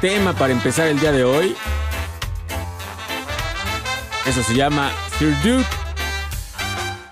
Tema para empezar el día de hoy. Eso se llama Sir Duke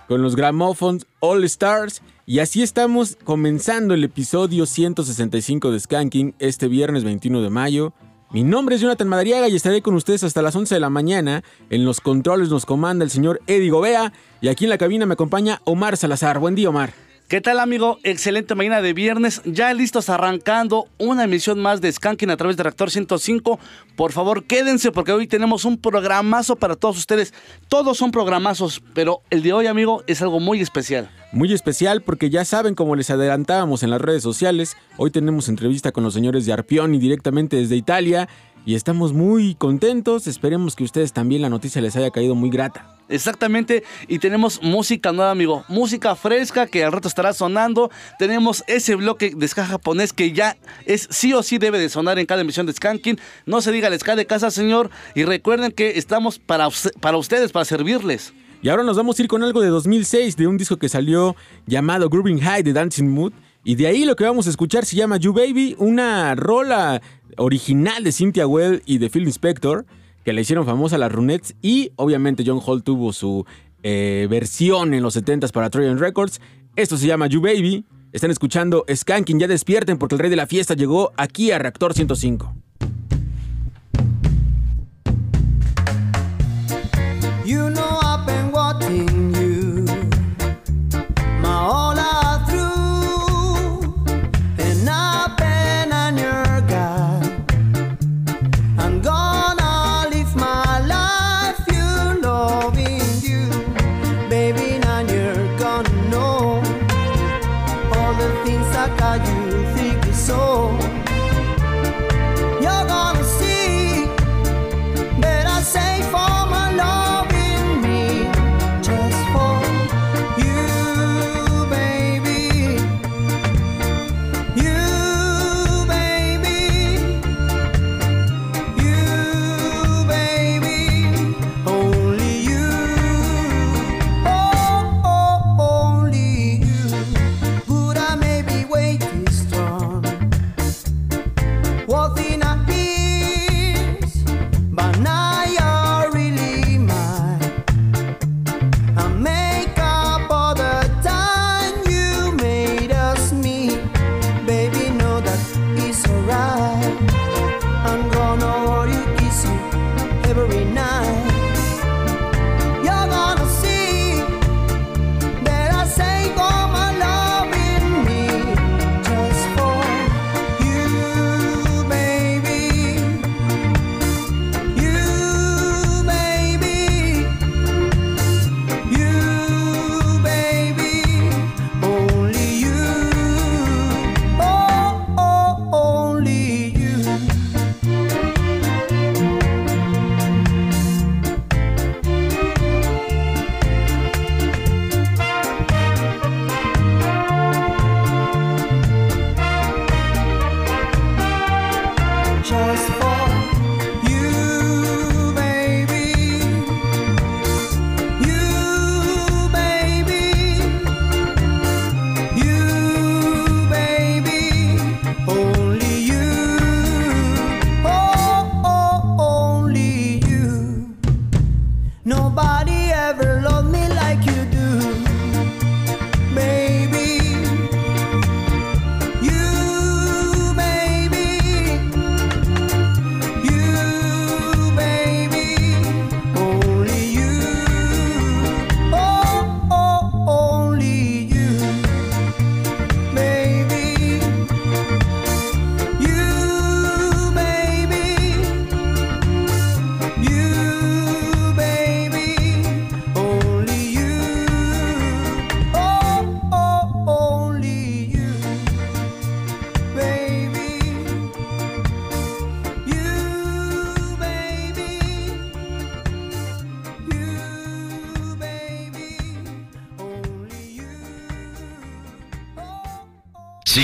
con los Gramophones All Stars. Y así estamos comenzando el episodio 165 de Skanking este viernes 21 de mayo. Mi nombre es Jonathan Madariaga y estaré con ustedes hasta las 11 de la mañana. En los controles nos comanda el señor Eddie Gobea y aquí en la cabina me acompaña Omar Salazar. Buen día, Omar. ¿Qué tal amigo? Excelente mañana de viernes, ya listos arrancando una emisión más de Skanking a través de Reactor 105. Por favor, quédense porque hoy tenemos un programazo para todos ustedes. Todos son programazos, pero el de hoy amigo es algo muy especial. Muy especial porque ya saben, como les adelantábamos en las redes sociales, hoy tenemos entrevista con los señores de Arpioni directamente desde Italia y estamos muy contentos. Esperemos que ustedes también la noticia les haya caído muy grata. Exactamente, y tenemos música nueva, amigo. Música fresca que al rato estará sonando. Tenemos ese bloque de ska japonés que ya es sí o sí debe de sonar en cada emisión de Skanking. No se diga el ska de casa, señor. Y recuerden que estamos para, para ustedes, para servirles. Y ahora nos vamos a ir con algo de 2006, de un disco que salió llamado Grooving High de Dancing Mood. Y de ahí lo que vamos a escuchar se llama You Baby, una rola original de Cynthia Well y de Phil Inspector que le hicieron famosa las Runettes y obviamente John Hall tuvo su eh, versión en los 70s para Trojan Records. Esto se llama You Baby. Están escuchando Skanking, ya despierten porque el rey de la fiesta llegó aquí a Reactor 105.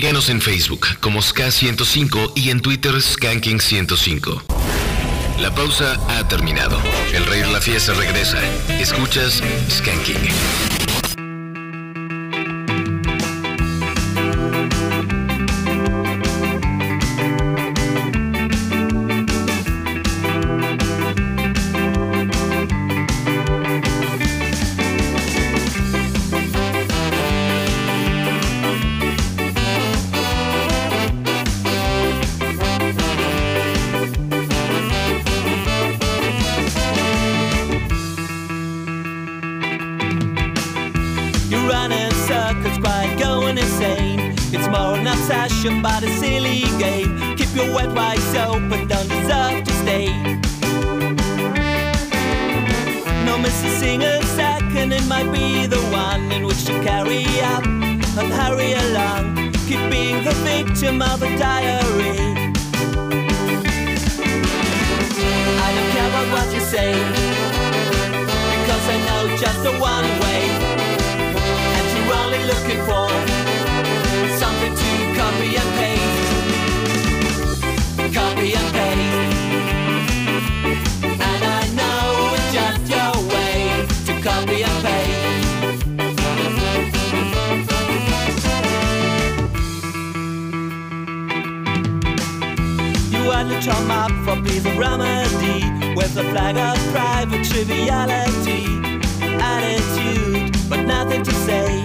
Síguenos en Facebook como SK105 y en Twitter Skanking105. La pausa ha terminado. El rey de la fiesta regresa. Escuchas Skanking. Keep being the victim of a diary. I don't care about what you say, because I know just the one way. Want up for peace and remedy with a flag of private triviality, attitude, but nothing to say.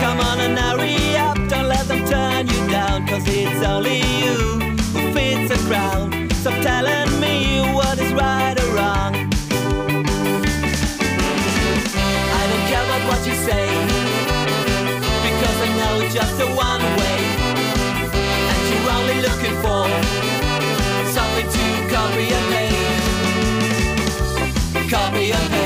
Come on and hurry up, don't let them turn you down, cause it's only you who fits the crown. Stop telling me what is right or copy and paste. Copy and paste.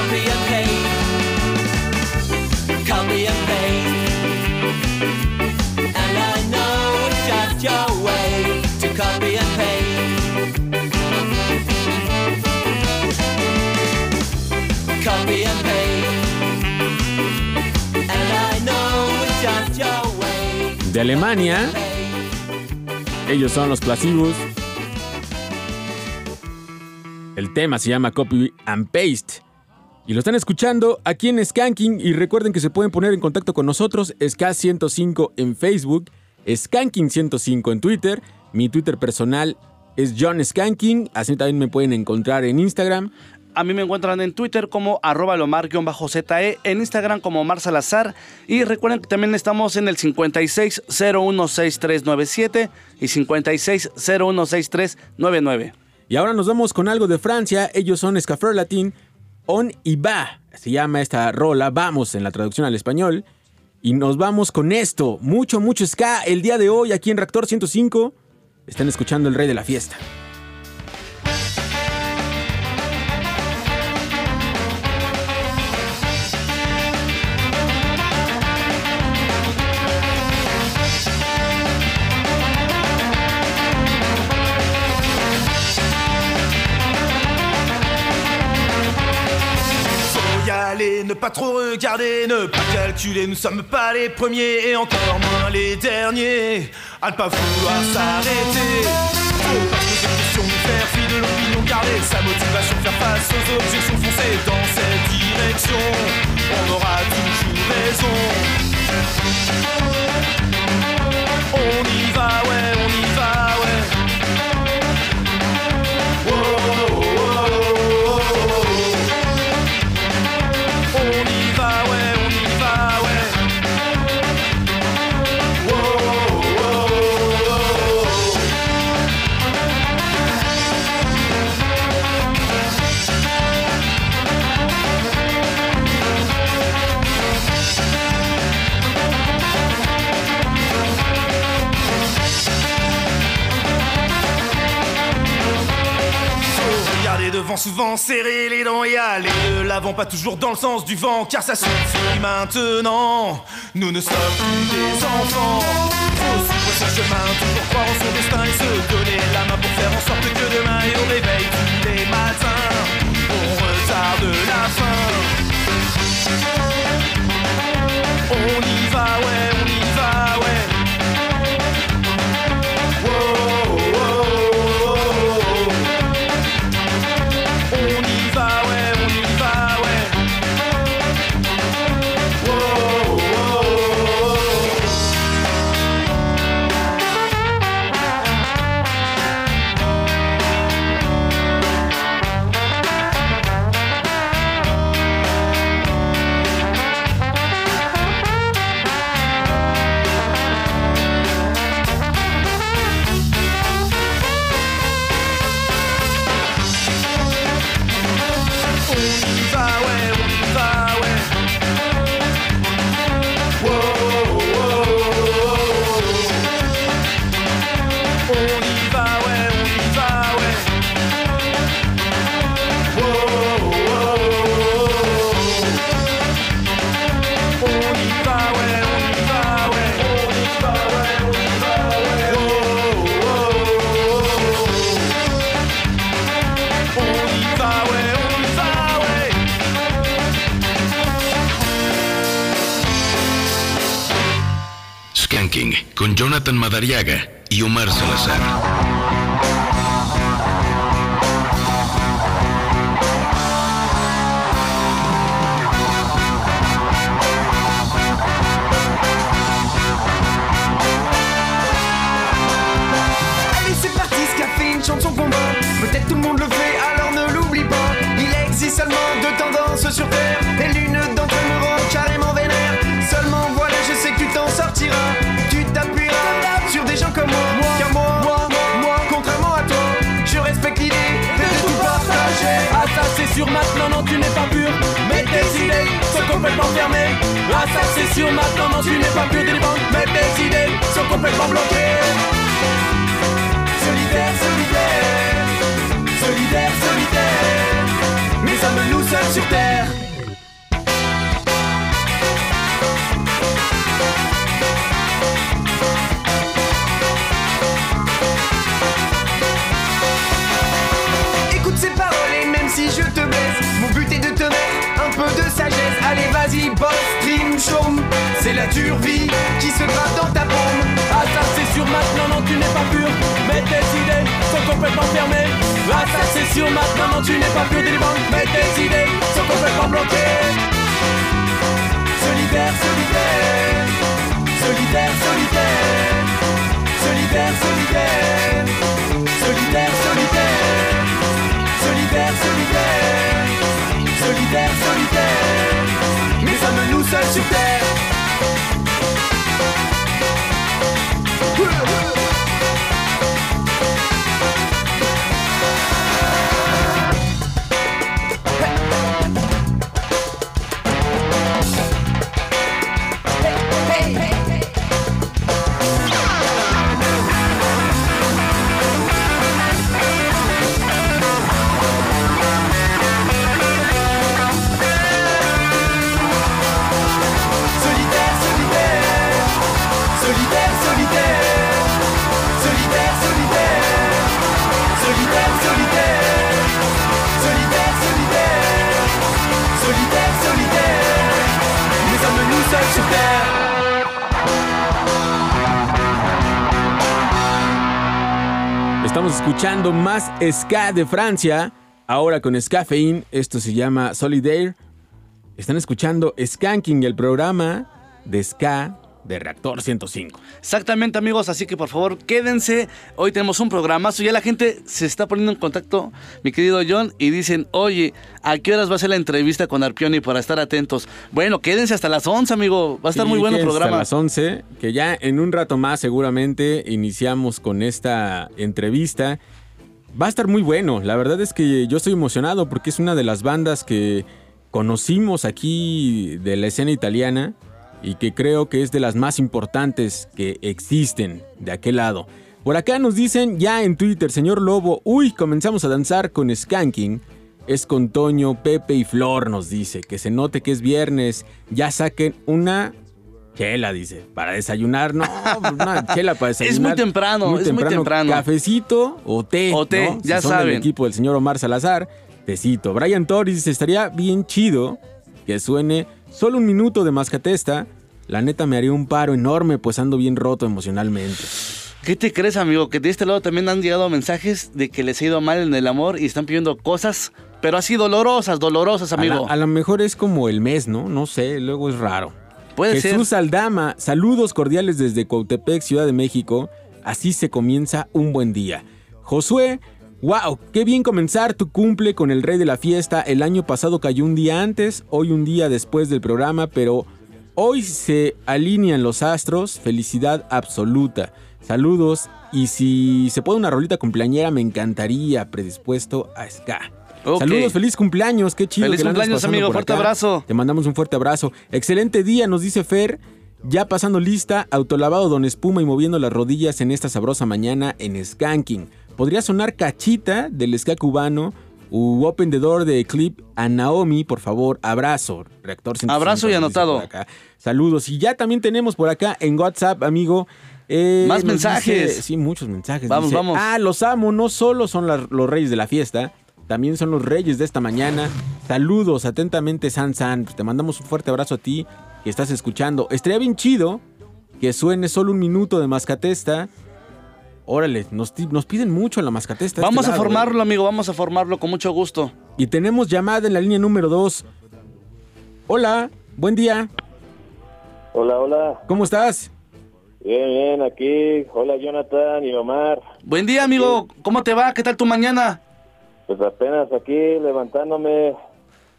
Copy and paste Copy and paste And I know it's just your way To copy and paste Copy and paste And I know it's just your way De Alemania, ellos son los Placibus. El tema se llama Copy and Paste. Y lo están escuchando aquí en Skanking. Y recuerden que se pueden poner en contacto con nosotros. Ska105 en Facebook. Skanking105 en Twitter. Mi Twitter personal es John Skanking. Así también me pueden encontrar en Instagram. A mí me encuentran en Twitter como arroba lomar-ze, en Instagram como Mar Salazar. Y recuerden que también estamos en el 56016397 y 56016399. Y ahora nos vamos con algo de Francia. Ellos son Scaffer Latin. On y va. Se llama esta rola. Vamos en la traducción al español. Y nos vamos con esto. Mucho, mucho ska. El día de hoy aquí en Reactor 105. Están escuchando el rey de la fiesta. Pas trop regarder, ne pas calculer, nous sommes pas les premiers et encore moins les derniers à ne pas vouloir s'arrêter. Faut pas se poser questions, faire fi de l'opinion, garder sa motivation, faire face aux objections, foncer dans cette direction. On aura toujours raison. On y va, ouais, devant, souvent serrer les dents et aller de l'avant, pas toujours dans le sens du vent, car ça suffit maintenant. Nous ne sommes plus des enfants, faut suivre ce chemin, toujours croire en son destin et se escuchando más ska de Francia. Ahora con Scafein, esto se llama Solidaire. Están escuchando Skanking, el programa de ska de Reactor 105. Exactamente amigos, así que por favor quédense, hoy tenemos un programazo, ya la gente se está poniendo en contacto, mi querido John, y dicen, oye, ¿a qué horas va a ser la entrevista con Arpioni para estar atentos? Bueno, quédense hasta las 11 amigo, va a estar muy bueno el programa. Hasta las 11, que ya en un rato más seguramente iniciamos con esta entrevista. Va a estar muy bueno, la verdad es que yo estoy emocionado porque es una de las bandas que conocimos aquí de la escena italiana y que creo que es de las más importantes que existen de aquel lado. Por acá nos dicen ya en Twitter, señor Lobo, uy, comenzamos a danzar con Skanking. Es con Toño, Pepe y Flor, nos dice. Que se note que es viernes. Ya saquen una chela, dice. Para desayunar, no, pues, una chela para desayunar. Es muy temprano, muy es muy temprano. Cafecito o té. O té, ya si son saben. El equipo del señor Omar Salazar, tecito. Brian Torres dice, estaría bien chido que suene solo un minuto de mascatesta. La neta me haría un paro enorme, pues ando bien roto emocionalmente. ¿Qué te crees, amigo? Que de este lado también han llegado mensajes de que les ha ido mal en el amor y están pidiendo cosas, pero así dolorosas, dolorosas, amigo. A lo mejor es como el mes, ¿no? No sé, luego es raro. Puede Jesús Aldama, saludos cordiales desde Cuautepec, Ciudad de México. Así se comienza un buen día. Josué, wow, qué bien comenzar tu cumple con el rey de la fiesta. El año pasado cayó un día antes, hoy un día después del programa, pero hoy se alinean los astros. Felicidad absoluta. Saludos y si se puede una rolita cumpleañera me encantaría, predispuesto a ska. Saludos, feliz cumpleaños, qué chido. Feliz que cumpleaños, amigo, fuerte acá. abrazo. Te mandamos un fuerte abrazo. Excelente día, nos dice Fer. Ya pasando lista, autolavado Don Espuma y moviendo las rodillas en esta sabrosa mañana en Skanking. Podría sonar cachita del ska cubano u Open the Door de Clip a Naomi, por favor, abrazo. Reactor 105, Abrazo y anotado. Saludos. Y ya también tenemos por acá en WhatsApp, amigo. eh, Más mensajes. dice- sí, muchos mensajes. Vamos, Dice, vamos. Ah, los amo, no solo son la- los reyes de la fiesta, también son los reyes de esta mañana. Saludos, atentamente, San San. Te mandamos un fuerte abrazo a ti que estás escuchando. Estaría bien chido que suene solo un minuto de mascatesta. Órale, nos, nos piden mucho la mascatesta. de Vamos este a lado, formarlo, ¿eh? amigo, vamos a formarlo con mucho gusto. Y tenemos llamada en la línea número 2. Hola, buen día. Hola, hola. ¿Cómo estás? Bien, bien, aquí. Hola, Jonathan y Omar. Buen día, amigo. ¿Cómo te va? ¿Qué tal tu mañana? Pues apenas aquí levantándome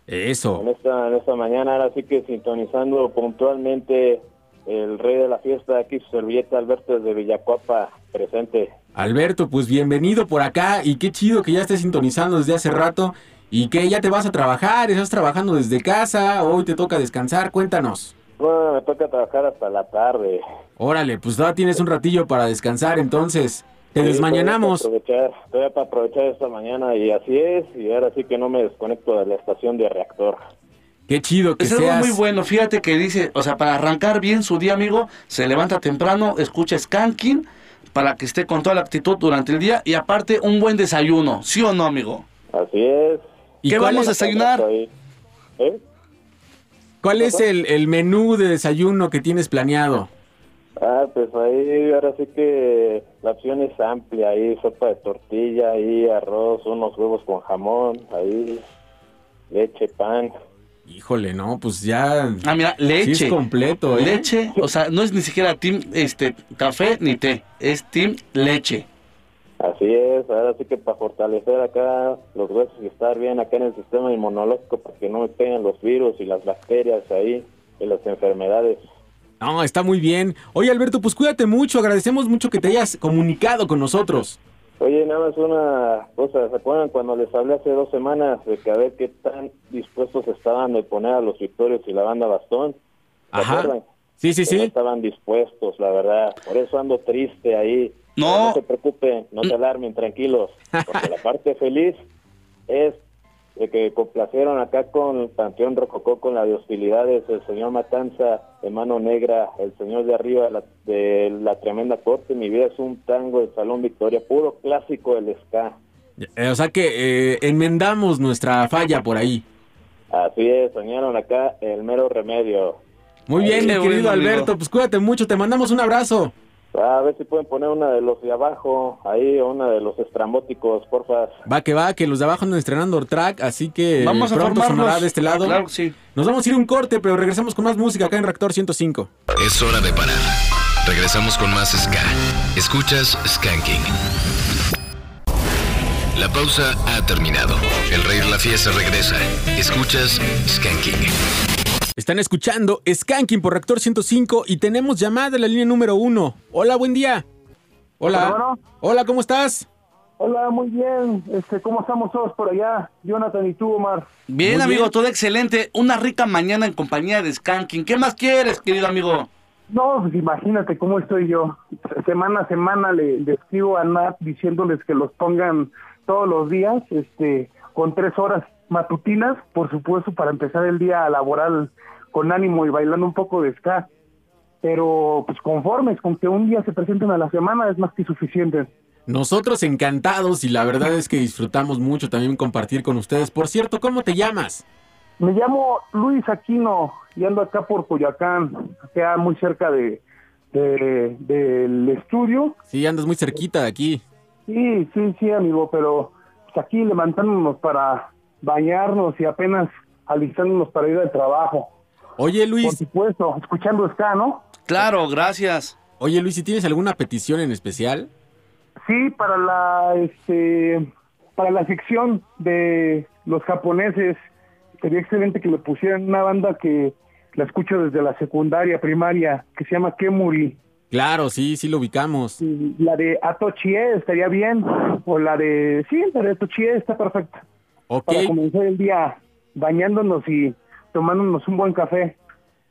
Eso. en esta, en esta mañana, ahora sí que sintonizando puntualmente el rey de la fiesta, aquí su servilleta Alberto desde Villacuapa, presente. Alberto, pues bienvenido por acá y qué chido que ya estés sintonizando desde hace rato y que ya te vas a trabajar, estás trabajando desde casa, hoy te toca descansar, cuéntanos. Bueno, me toca trabajar hasta la tarde. Órale, pues todavía tienes un ratillo para descansar, entonces te Sí, desmañanamos. Todavía para aprovechar, todavía para aprovechar esta mañana y así es, y ahora sí que no me desconecto de la estación de reactor. Qué chido que Es algo seas. muy bueno, fíjate que dice, o sea, para arrancar bien su día, amigo, se levanta temprano, escucha Skanking para que esté con toda la actitud durante el día y aparte un buen desayuno, ¿sí o no, amigo? Así es. ¿Y ¿Qué vamos a es, desayunar? ¿Eh? cuál es el, el menú de desayuno que tienes planeado? Ah, pues ahí ahora sí que la opción es amplia, ahí sopa de tortilla, ahí arroz, unos huevos con jamón, ahí leche, pan. Híjole, no, pues ya Ah, mira, leche. sí es completo, ¿eh? Leche, o sea, no es ni siquiera team este café ni té, es team leche. Así es, ahora sí que para fortalecer acá los huesos y estar bien acá en el sistema inmunológico para que no me peguen los virus y las bacterias ahí y las enfermedades. No, está muy bien. Oye, Alberto, pues cuídate mucho, agradecemos mucho que te hayas comunicado con nosotros. Oye, nada más una cosa, ¿se acuerdan cuando les hablé hace dos semanas de que a ver qué tan dispuestos estaban de poner a los Victorios y la banda Bastón? ¿Se Ajá. acuerdan? Sí, sí, Que No sí. estaban dispuestos, la verdad. Por eso ando triste ahí. No. No se preocupen, no se alarmen, tranquilos. Porque la parte feliz es de que complacieron acá con Panteón Rococó con la de hostilidades, el señor Matanza, de Mano Negra, el señor de arriba de la, de la tremenda corte. Mi vida es un tango del Salón Victoria, puro clásico del ska. Eh, o sea que eh, enmendamos nuestra falla por ahí. Así es, soñaron acá el mero remedio. Muy bien, mi querido amigo. Alberto, pues cuídate mucho, te mandamos un abrazo. A ver si pueden poner una de los de abajo, ahí, o una de los estrambóticos, porfa. Va que va, que los de abajo andan estrenando track, así que Vamos a pronto sonará de este lado. Claro sí. Nos vamos a ir a un corte, pero regresamos con más música acá en Reactor 105. Es hora de parar. Regresamos con más Ska. Escuchas Skanking. La pausa ha terminado. El rey de la fiesta regresa. Escuchas Skanking. Están escuchando Skanking por Reactor 105 y tenemos llamada en la línea número uno. Hola, buen día. Hola. Hola, ¿cómo estás? Hola, muy bien. Este, ¿Cómo estamos todos por allá? Jonathan y tú, Omar. Bien, Muy amigo, bien. todo excelente. Una rica mañana en compañía de Skanking. ¿Qué más quieres, querido amigo? No, pues imagínate cómo estoy yo. Semana a semana le, le escribo a Nat diciéndoles que los pongan todos los días, este, con tres horas matutinas, por supuesto, para empezar el día laboral con ánimo y bailando un poco de ska. Pero pues conformes con que un día se presenten a la semana es más que suficiente. Nosotros encantados y la verdad es que disfrutamos mucho también compartir con ustedes. Por cierto, ¿cómo te llamas? Me llamo Luis Aquino y ando acá por Coyacán, acá muy cerca de, de- del estudio. Sí, andas muy cerquita de aquí. Sí, sí, sí, amigo, pero pues, aquí levantándonos para bañarnos y apenas alistándonos para ir al trabajo. Oye, Por Luis, supuesto, escuchando ska, ¿no? Claro, gracias. oye, Luis, si tienes alguna petición en especial? Sí, para la este para la sección de los japoneses sería excelente que le pusieran una banda que la escucho desde la secundaria, primaria, que se llama Kemuri. Claro, sí, sí lo ubicamos. Y La de Atochie estaría bien, o la de sí, la de Atochie está perfecta. Ok, Para comenzar el día bañándonos y tomándonos un buen café.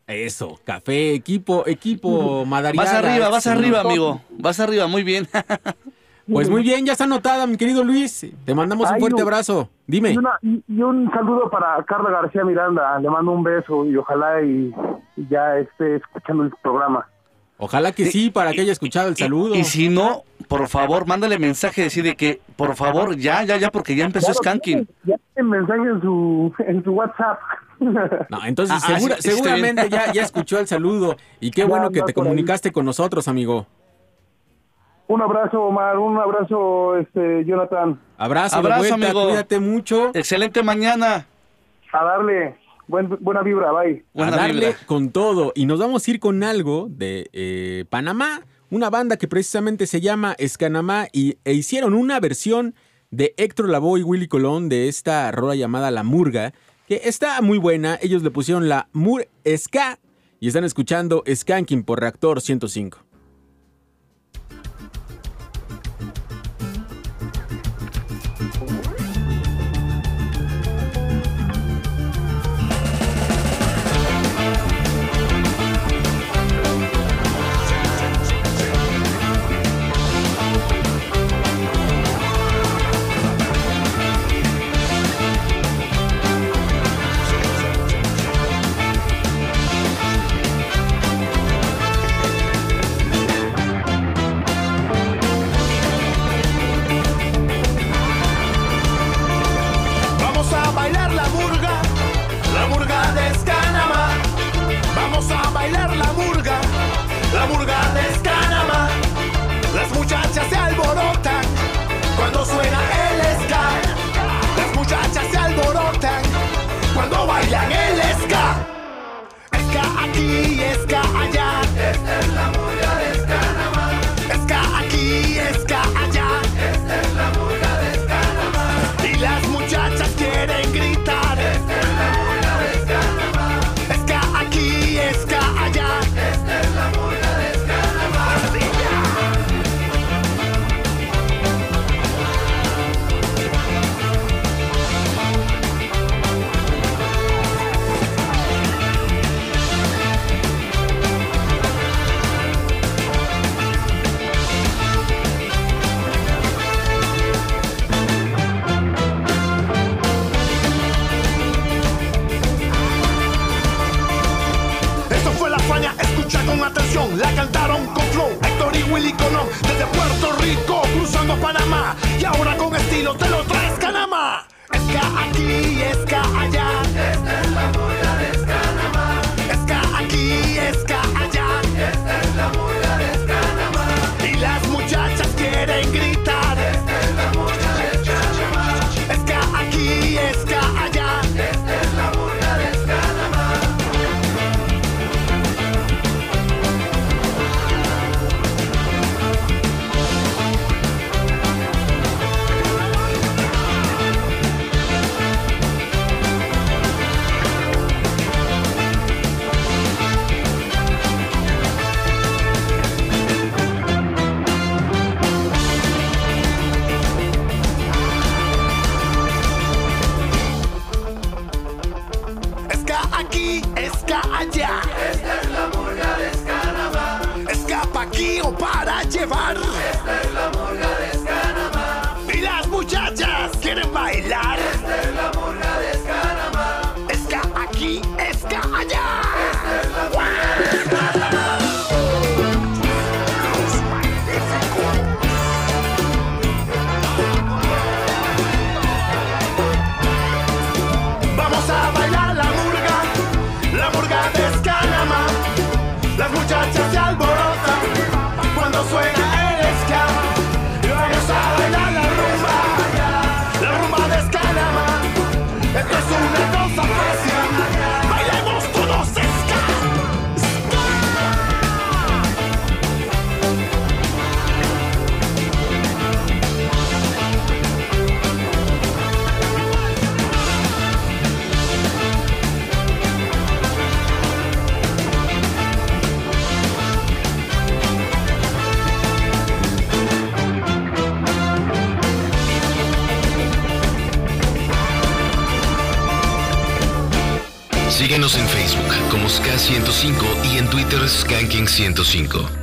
eso, café, equipo, equipo, madariaga. Vas arriba, vas arriba, amigo. Vas arriba, muy bien. Pues muy bien, ya está anotada, mi querido Luis. Te mandamos un Ay, fuerte no. abrazo. Dime. Y, una- y un saludo para Carla García Miranda, le mando un beso y ojalá y, y ya esté escuchando el programa. Ojalá que sí, para que haya escuchado el saludo. Y si no, por favor, mándale mensaje, decir de que, por favor, ya, ya, ya, porque ya empezó Skanking. Ya tiene mensaje en su, en su WhatsApp. No, entonces Ah, ah, segura- sí, sí, está seguramente ya, ya escuchó el saludo. Y qué Ya bueno que te comunicaste con nosotros, amigo. un abrazo, Omar, un abrazo, este Jonathan. Abrazo, Abrazo, de vuelta, amigo. cuídate mucho. Excelente mañana. A darle buen, buena vibra, bye. Buena a darle vibra. con todo. Y nos vamos a ir con algo de eh, Panamá, una banda que precisamente se llama Escanamá y, e hicieron una versión de Héctor Lavoe y Willy Colón de esta rola llamada La Murga, que está muy buena. Ellos le pusieron la Mur Ska y están escuchando Skanking por Reactor 105. Mosca 105 y en Twitter Skanking 105.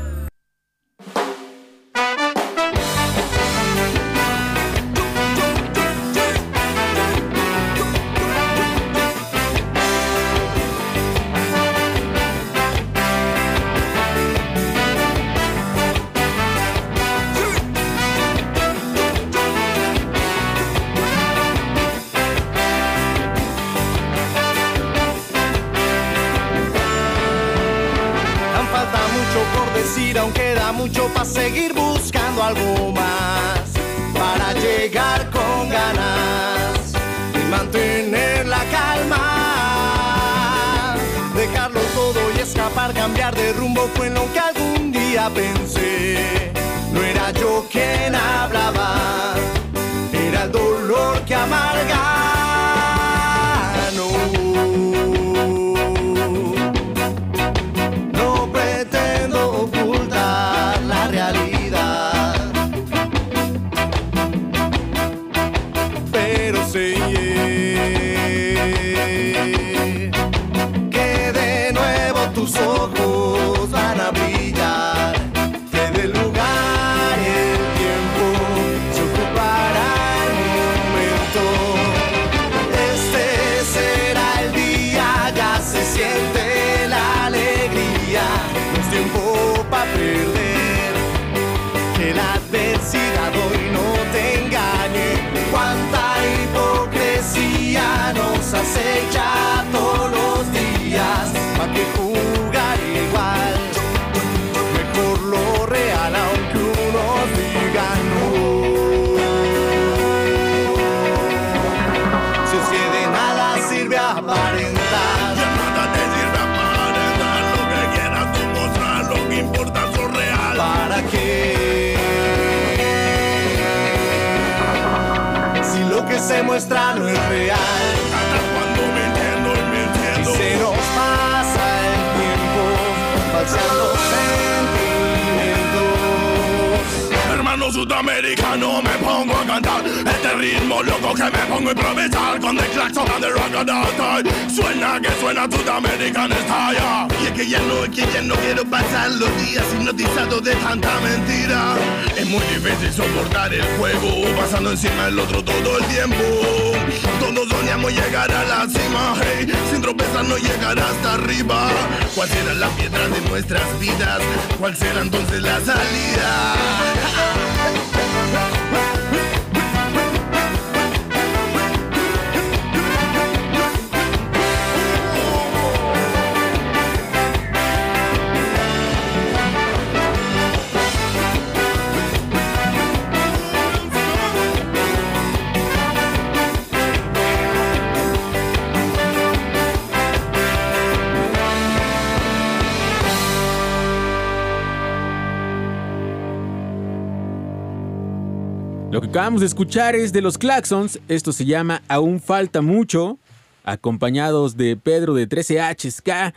escuchar es de los Claxons, esto se llama Aún falta mucho, acompañados de Pedro de 13HSK.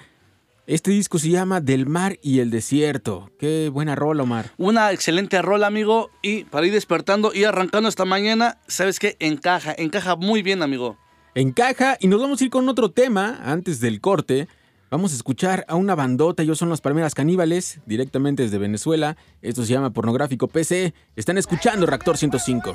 Este disco se llama Del mar y el desierto. Qué buena rola, Omar. Una excelente rola, amigo. Y para ir despertando y arrancando esta mañana, ¿sabes qué? Encaja, encaja muy bien, amigo. Encaja y nos vamos a ir con otro tema antes del corte. Vamos a escuchar a una bandota, ellos son los Palmeras Caníbales, directamente desde Venezuela. Esto se llama Pornográfico PC. Están escuchando Reactor 105.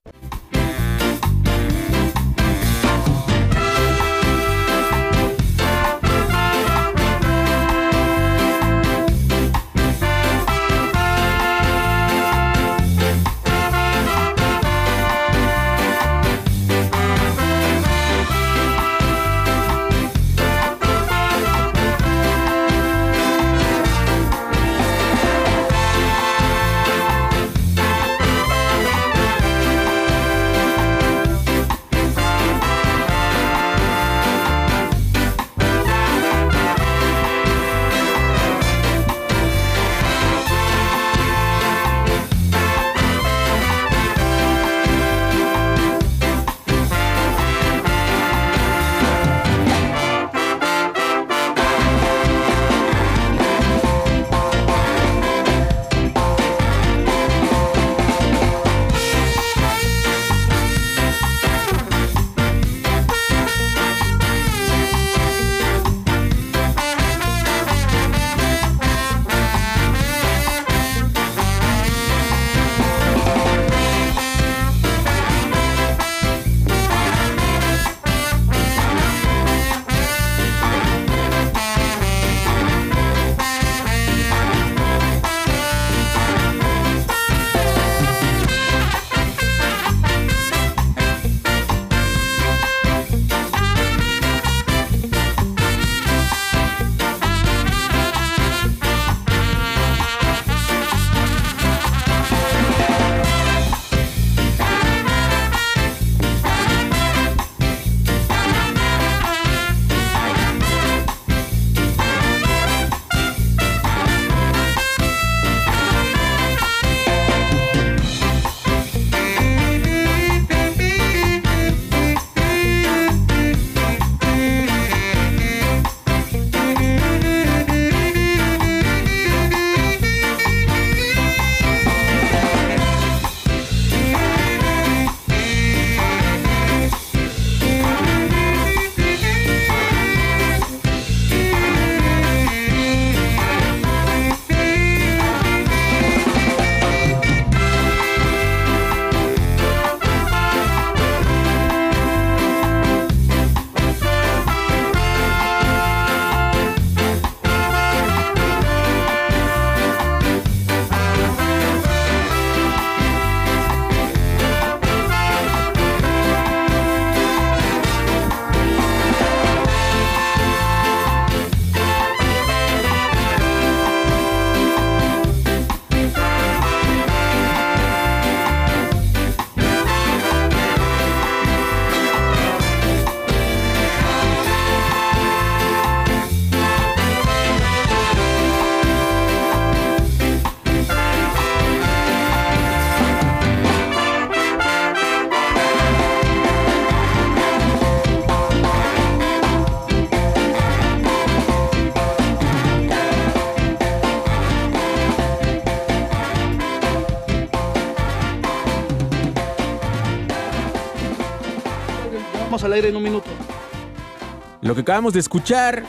Lo que acabamos de escuchar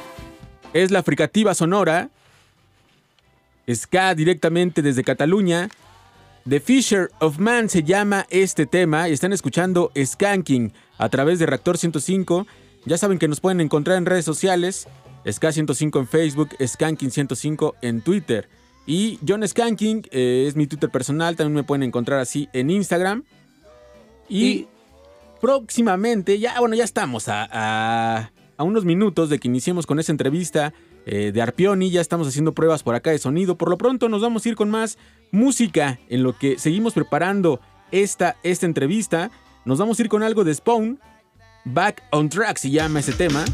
es la fricativa sonora. Ska directamente desde Cataluña. The Fisher of Man se llama este tema y están escuchando Skanking a través de Reactor 105. Ya saben que nos pueden encontrar en redes sociales. Ska 105 en Facebook, Skanking 105 en Twitter. Y John Skanking eh, es mi Twitter personal, también me pueden encontrar así en Instagram. Y, próximamente, ya bueno, ya estamos a, a- a unos minutos de que iniciemos con esa entrevista eh, de Arpioni, ya estamos haciendo pruebas por acá de sonido. Por lo pronto nos vamos a ir con más música en lo que seguimos preparando esta, esta entrevista. Nos vamos a ir con algo de Spawn. Back on Track se llama ese tema.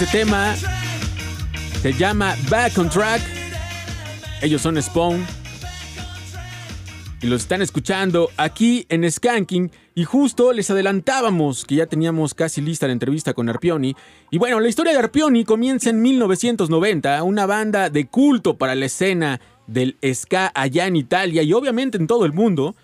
Ese tema se llama Back on Track. Ellos son Spawn. Y los están escuchando aquí en Skanking. Y justo les adelantábamos que ya teníamos casi lista la entrevista con Arpioni. Y bueno, la historia de Arpioni comienza en 1990, una banda de culto para la escena del ska allá en Italia y obviamente en todo el mundo.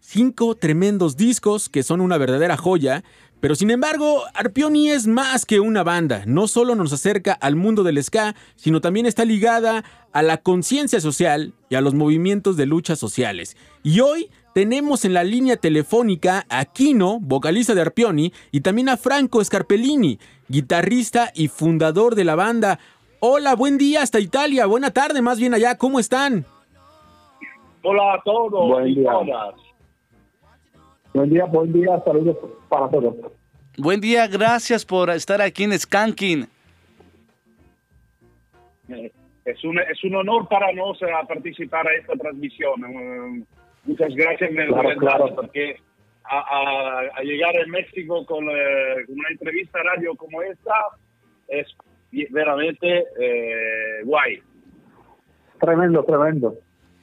Cinco tremendos discos que son una verdadera joya. Pero sin embargo, Arpioni es más que una banda. No solo nos acerca al mundo del ska, sino también está ligada a la conciencia social y a los movimientos de luchas sociales. Y hoy tenemos en la línea telefónica a Kino, vocalista de Arpioni, y también a Franco Scarpellini, guitarrista y fundador de la banda. Hola, buen día hasta Italia, buena tarde más bien allá, ¿cómo están? Hola a todos Buen día. Buen día, buen día, saludos para todos. Buen día, gracias por estar aquí en Skanking. Eh, Es un, es un honor para nosotros participar a esta transmisión. Eh, Muchas gracias, me Claro, verdad, claro. porque a, a- a llegar en México con, eh, con una entrevista radio como esta es veramente eh, guay. Tremendo, tremendo.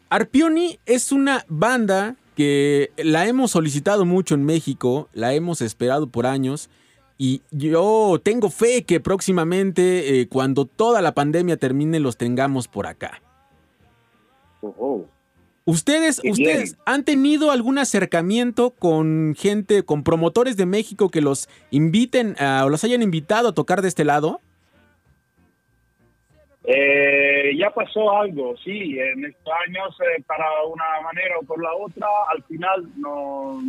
Arpioni es una banda que la hemos solicitado mucho en México, la hemos esperado por años y yo tengo fe que próximamente, eh, cuando toda la pandemia termine, los tengamos por acá. ¿Ustedes, Qué ustedes bien. han tenido algún acercamiento con gente, con promotores de México que los inviten a- o los hayan invitado a tocar de este lado? Eh, ya pasó algo, sí, en estos años, eh, para una manera o por la otra, al final no,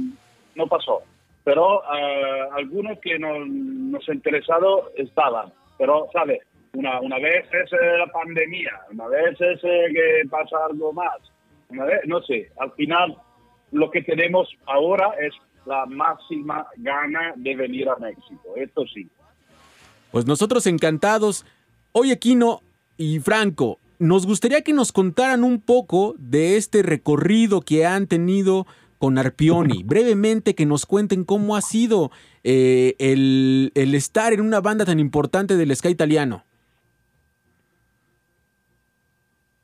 no pasó. Pero eh, algunos que nos, nos interesado estaban. Pero, ¿sabes? Una, una vez es eh, la pandemia, una vez es eh, que pasa algo más, una vez, no sé, al final lo que tenemos ahora es la máxima gana de venir a México, esto sí. Pues nosotros encantados. Oye, Kino y Franco, nos gustaría que nos contaran un poco de este recorrido que han tenido con Arpioni. Brevemente, que nos cuenten cómo ha sido eh, el, el estar en una banda tan importante del ska italiano.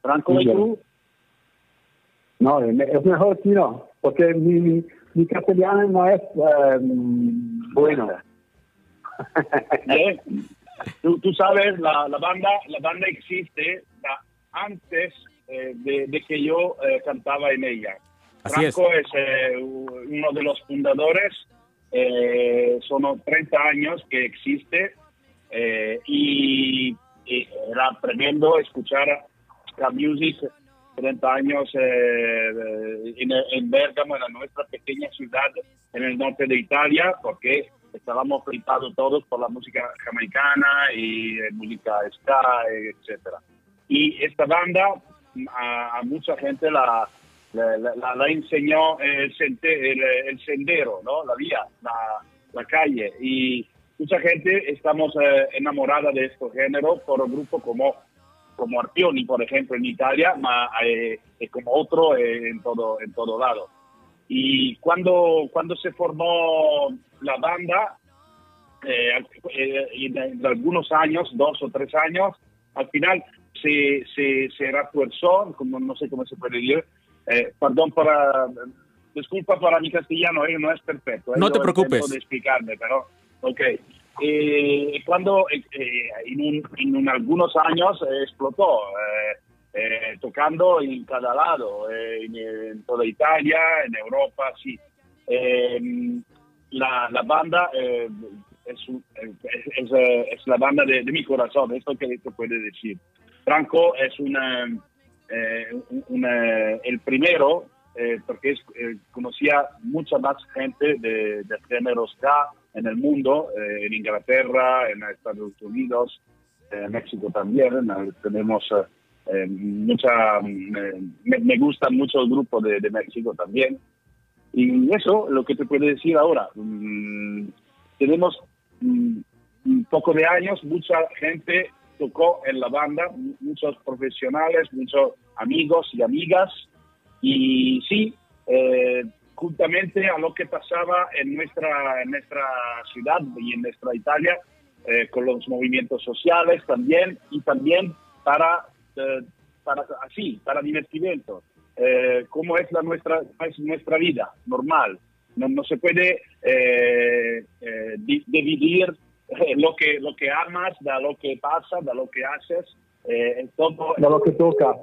Franco, ¿y tú? No, es me- es mejor que no, porque mi, mi castellano no es eh, bueno. Tú, tú sabes, la, la banda la banda existe antes eh, de, de que yo eh, cantaba en ella. Así es. Franco es, eh, uno de los fundadores, eh, son 30 años que existe eh, y, y era tremendo escuchar la music 30 años eh, en, en Bergamo, en nuestra pequeña ciudad en el norte de Italia, porque estábamos flipados todos por la música jamaicana y eh, música ska, etcétera. Y esta banda a, a mucha gente la, la, enseñó el, el, sendero, ¿no? la vía, la, la calle. Y mucha gente estamos eh, enamorada de este género por un grupo como como Arpioni, por ejemplo, en Italia, ma eh, eh, como otro eh, en todo en todo lado. Y cuando cuando se formó la banda, eh, eh, algunos años, dos o tres años, al final se, se, se refuerzó, como no sé cómo se puede decir, eh, perdón para, disculpa para mi castellano, eh, no es perfecto. eh, No te preocupes. de explicarme, pero, ok. Eh, cuando eh, eh, en, un- en un- algunos años eh, explotó, eh, tocando en cada lado, eh, en, toda Italia, en Europa, sí. Eh, la, la banda eh, es, la banda de, mi corazón, esto que se puede decir. Franco es una, un- una- el primero, porque es- eh, conocía mucha más gente de, de género en el mundo, en Inglaterra, en Estados Unidos, en México también. tenemos eh, mm, eh, me, me gusta mucho el grupo de, México también. Y eso, lo que te puedo decir ahora, mm, tenemos mm, un poco de años, mucha gente tocó en la banda, mu- muchos profesionales, muchos amigos y amigas, y sí, eh, juntamente a lo que pasaba en nuestra, en nuestra ciudad y en nuestra Italia, eh, con los movimientos sociales también, y también para, eh, para así, para divertimento, eh, cómo es la nuestra, es nuestra vida normal. No, no se puede eh, eh, di- dividir lo que lo que amas de lo que pasa, de lo que haces, eh, en todo De lo que toca.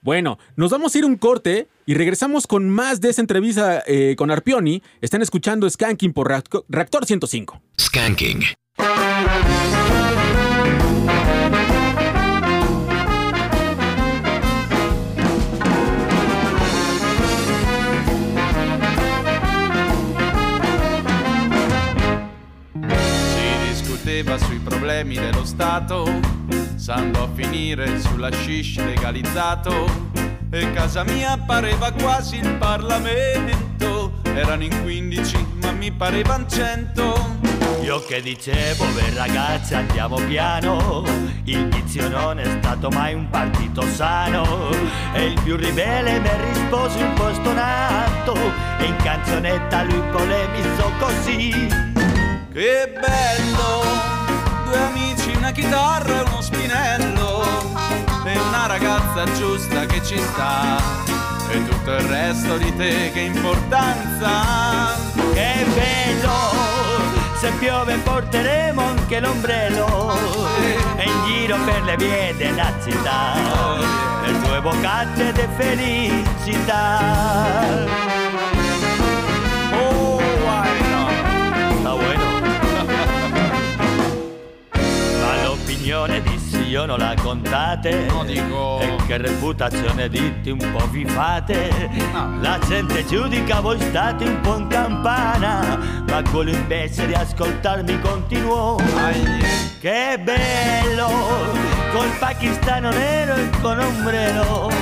Bueno, nos vamos a ir un corte y regresamos con más de esa entrevista eh, con Arpioni. Están escuchando Skanking por Reacto- Reactor 105. Skanking. Discuteva sui problemi dello Stato, s'andò a finire sulla shish legalizzato e casa mia pareva quasi il Parlamento. Erano in 15 ma mi parevan 100. Io che dicevo, beh ragazzi andiamo piano, il vizio non è stato mai un partito sano, e il più ribelle mi rispose un po' stonato, e in canzonetta lui polemizzò così. Che bello, due amici, una chitarra e uno spinello, e una ragazza giusta che ci sta, e tutto il resto di te che importanza. Che bello! Se piove porteremo anche l'ombrello E in giro per le vie della città Le tue boccate di felicità Ma l'opinione dissi io non la contate. E che reputazione ditti un po' vi fate? La gente giudica voi state un po' in campana Ma quello invece di ascoltarmi continuò. Che bello Col pakistano nero e con ombrello.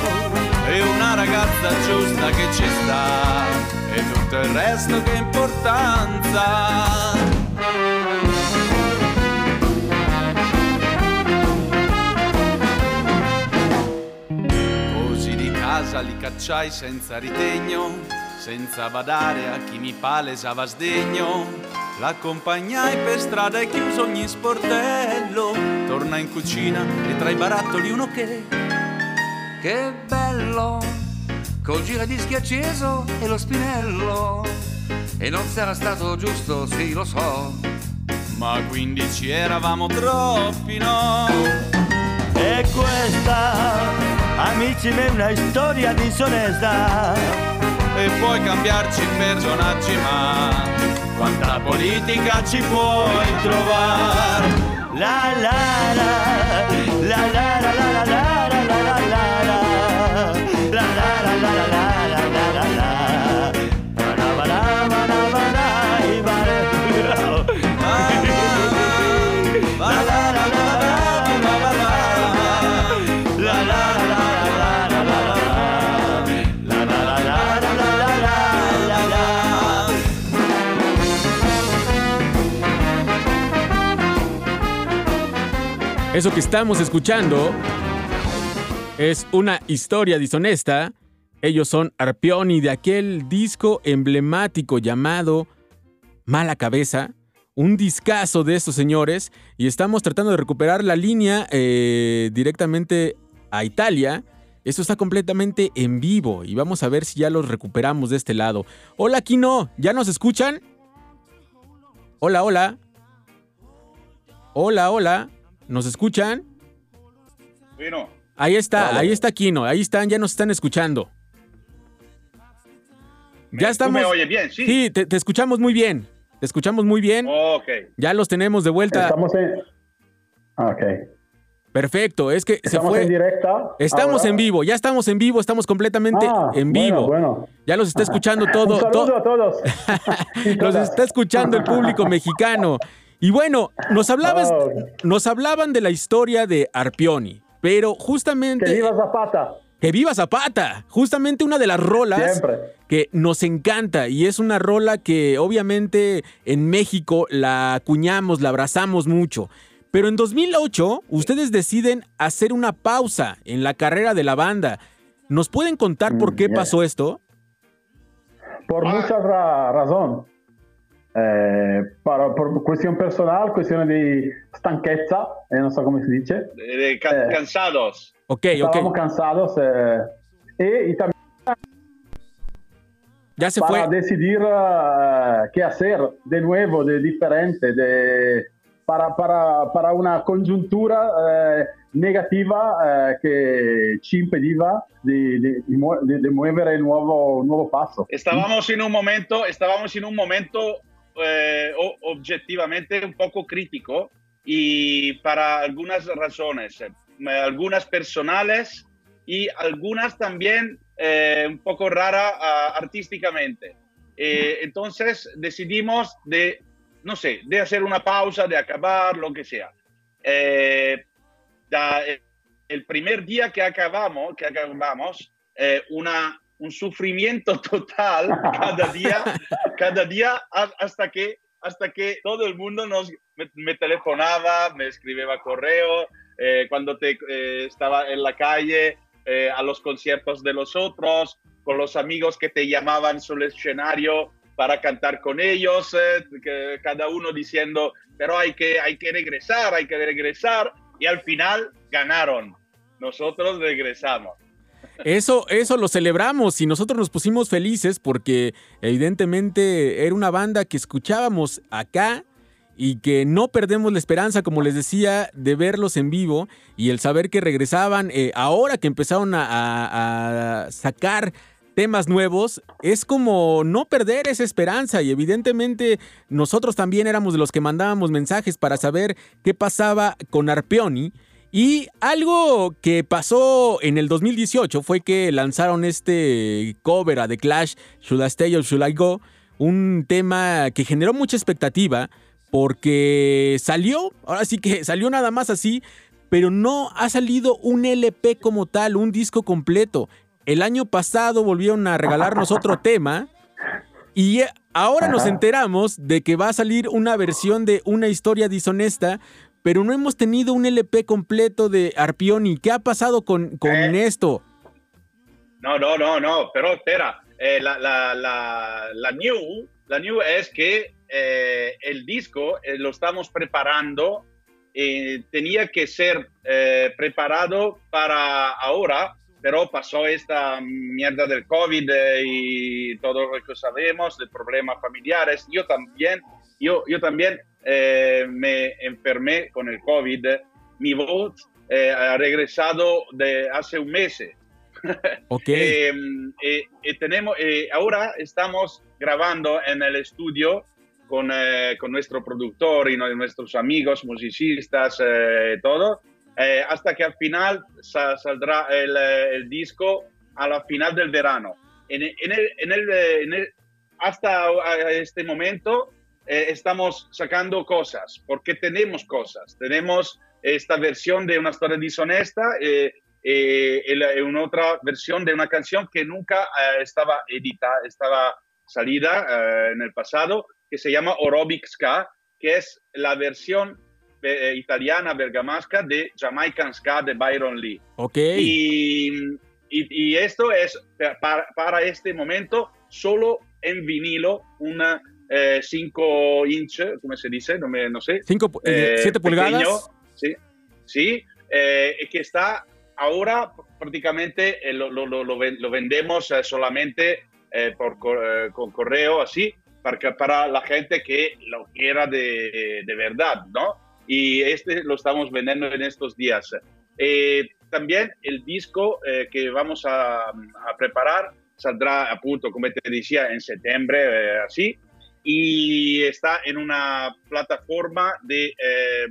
E una ragazza giusta che ci sta, e tutto il resto che importanza. Casa li cacciai senza ritegno, senza badare a chi mi palesava sdegno. L'accompagnai per strada e chiuso ogni sportello. Torna in cucina e tra i barattoli uno che Che bello, col giradischi acceso e lo spinello. E non sarà stato giusto, sì lo so. Ma 15 eravamo troppi, no? E questa, amici miei, è una storia disonesta E puoi cambiarci personaggi, ma quanta politica ci puoi trovare? La, la la la la Eso que estamos escuchando es una historia dishonesta. Ellos son Arpioni de aquel disco emblemático llamado Mala Cabeza. Un discazo de estos señores. Y estamos tratando de recuperar la línea eh, directamente a Italia. Esto está completamente en vivo y vamos a ver si ya los recuperamos de este lado. Hola, Kino, ¿ya nos escuchan? Hola, hola. Hola, hola. ¿Nos escuchan? Bueno, Ahí está, Vale. ahí está Kino, ahí están, ya nos están escuchando. Ya estamos. me oyes bien? Sí. te, te escuchamos muy bien. Te escuchamos muy bien. ok. Ya los tenemos de vuelta. Estamos en. Ah, Ok. Perfecto, es que se Estamos fue. en directa. Estamos ahora. en vivo, ya estamos en vivo, estamos completamente Ah, en bueno, vivo. bueno. Ya los está escuchando todo. Un to- saludo a todos. los está escuchando el público mexicano. Y bueno, nos hablabas, Oh. nos hablaban de la historia de Arpioni, pero justamente. Que viva Zapata. Que viva Zapata. Justamente una de las rolas Siempre. que nos encanta y es una rola que obviamente en México la acuñamos, la abrazamos mucho. Pero en 2008 ustedes deciden hacer una pausa en la carrera de la banda. ¿Nos pueden contar por qué yeah. pasó esto? Por muchas ra- razones. Eh, para, por cuestión personal, cuestión de stanchezza, eh, no sé cómo se dice. De- de ca- Eh. cansados. Ok, Estábamos cansados. eh, y también Ya se para fue. decidir eh, qué hacer de nuevo, de diferente, de, para, para, para una conjuntura eh, negativa eh, que ci impediva di, di, di di- di muovere il nuovo, un nuovo passo. Estábamos en un momento, estábamos en un momento eh, objetivamente un poco crítico y para algunas razones, eh, algunas personales y algunas también eh, un poco rara ah, artísticamente. Eh, entonces decidimos de, no sé, de hacer una pausa, de acabar, lo que sea. Eh, da- eh, el primer día que acabamos, que acabamos eh, una, un sufrimiento total cada día, cada día hasta que hasta que todo el mundo nos, me, me telefonaba, me escribía correo, eh, cuando te, eh, estaba en la calle, eh, a los conciertos de los otros, con los amigos que te llamaban sobre el escenario para cantar con ellos, que cada uno diciendo, pero hay que, hay que regresar, hay que regresar, y al final ganaron. Nosotros regresamos. Eso, eso lo celebramos y nosotros nos pusimos felices porque evidentemente era una banda que escuchábamos acá y que no perdemos la esperanza, como les decía, de verlos en vivo y el saber que regresaban eh, ahora que empezaron a, a- sacar temas nuevos, es como no perder esa esperanza y evidentemente nosotros también éramos de los que mandábamos mensajes para saber qué pasaba con Arpeoni. Y algo que pasó en el 2018 fue que lanzaron este cover a The Clash, Should I Stay or Should I Go? Un tema que generó mucha expectativa porque salió, ahora sí que salió nada más así, pero no ha salido un LP como tal, un disco completo. El año pasado volvieron a regalarnos otro tema y ahora nos enteramos de que va a salir una versión de Una historia dishonesta, pero no hemos tenido un LP completo de Arpioni. ¿Qué ha pasado con, con esto? No, no, no, no, pero espera, eh, la, la, la, la new, la new es que eh, el disco eh, lo estamos preparando, eh, tenía que ser eh, preparado para ahora, pero pasó esta mierda del COVID eh, y todo lo que sabemos, de problemas familiares. Yo también, yo, yo también eh, me enfermé con el COVID. Mi voz eh, ha regresado de hace un mes. Ok. Eh, eh, eh, tenemos, eh, ahora estamos grabando en el estudio con, con nuestro productor y nuestros amigos, musicistas, todo, hasta que al final sa- saldrá el, el disco a la final del verano. En, en el, en el, en el- hasta este momento eh, estamos sacando cosas, porque tenemos cosas. Tenemos esta versión de una historia dishonesta, eh, eh, eh, una otra versión de una canción que nunca eh, estaba editada, estaba salida eh, en el pasado, que se llama Orobic Ska, que es la versión italiana bergamasca de Jamaican Ska de Byron Lee. Ok. Y, y- y esto es para, para este momento solo en vinilo, una 5 inch, ¿cómo se dice? No, me, no sé. Cinco pu- eh, siete pulgadas. Sí, sí eh, que está ahora prácticamente eh, lo, lo- lo- lo ven- lo vendemos eh, solamente eh, por co- eh, con correo, así, para, para la gente que lo quiera de, de verdad, ¿no? Y este lo estamos vendiendo en estos días. Eh, también el disco eh, que vamos a, a preparar saldrá, a punto, como te decía, en septiembre, eh, así, y está en una plataforma de, eh,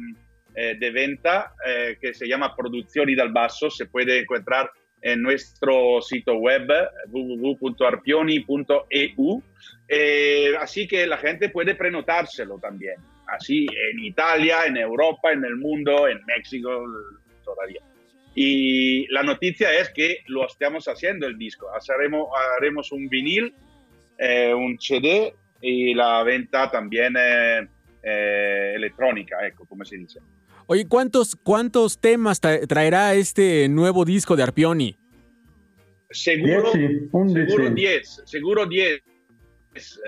eh, de venta eh, que se llama Producción Dal Basso, se puede encontrar en nuestro sitio web www.arpioni.eu, Eh, así que la gente puede prenotárselo también, así en Italia, en Europa, en el mundo, en México todavía. Y la noticia es que lo estamos haciendo el disco. Haremos, haremos un vinil, eh, un CD y la venta también eh, eh, electrónica, ecco, como se dice. Oye, ¿cuántos, cuántos temas tra- traerá este nuevo disco de Arpioni? Seguro, Dieci, undici. seguro 10, seguro 10.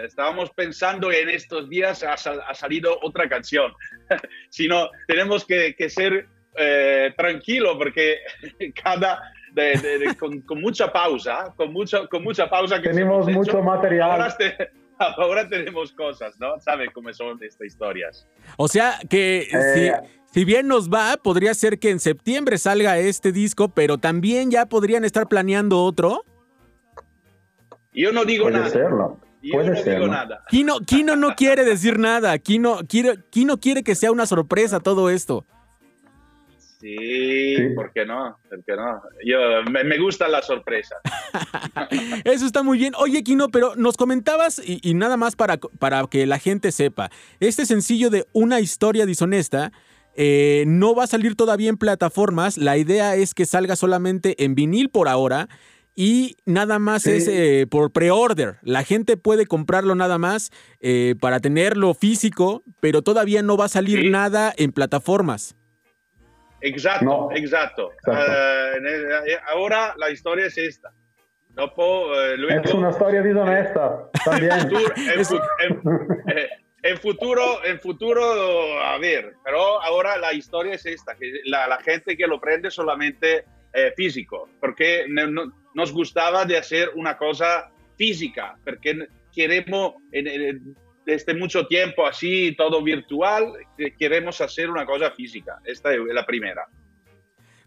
Estábamos pensando en estos días ha, sal- ha salido otra canción. si no, tenemos que, que ser eh, tranquilo porque cada de- de- de- con, con mucha pausa, con mucha, con mucha pausa que Tenemos hemos hecho, mucho material. Ahora, te- ahora tenemos cosas, ¿no? ¿Sabe cómo son estas historias? O sea que Eh, si, si bien nos va, podría ser que en septiembre salga este disco, pero también ya podrían estar planeando otro. Yo no digo Puede nada. serlo. Yo Puede no serlo. digo nada. Kino, Kino no quiere decir nada. Kino quiere, Kino quiere que sea una sorpresa todo esto. Sí, ¿por qué no? ¿Por qué no? Yo, me, me gusta la sorpresa. Eso está muy bien. Oye, Kino, pero nos comentabas, y, y nada más para, para que la gente sepa, este sencillo de una historia dishonesta eh, no va a salir todavía en plataformas. La idea es que salga solamente en vinil por ahora. y nada más Sí. es eh, por pre-order. La gente puede comprarlo nada más eh, para tenerlo físico, pero todavía no va a salir nada en plataformas. Exacto, No. exacto. Exacto. Eh, ahora la historia es esta. Dopo, eh, luego- Es una storia disonesta, también. futuro- en, fu- en- eh, en futuro, en futuro, a ver, pero ahora la historia es esta, que la, la gente que lo prende solamente eh, físico, porque no- no- nos gustaba de hacer una cosa física, porque queremos, desde mucho tiempo así, todo virtual, que queremos hacer una cosa física. Esta es la primera.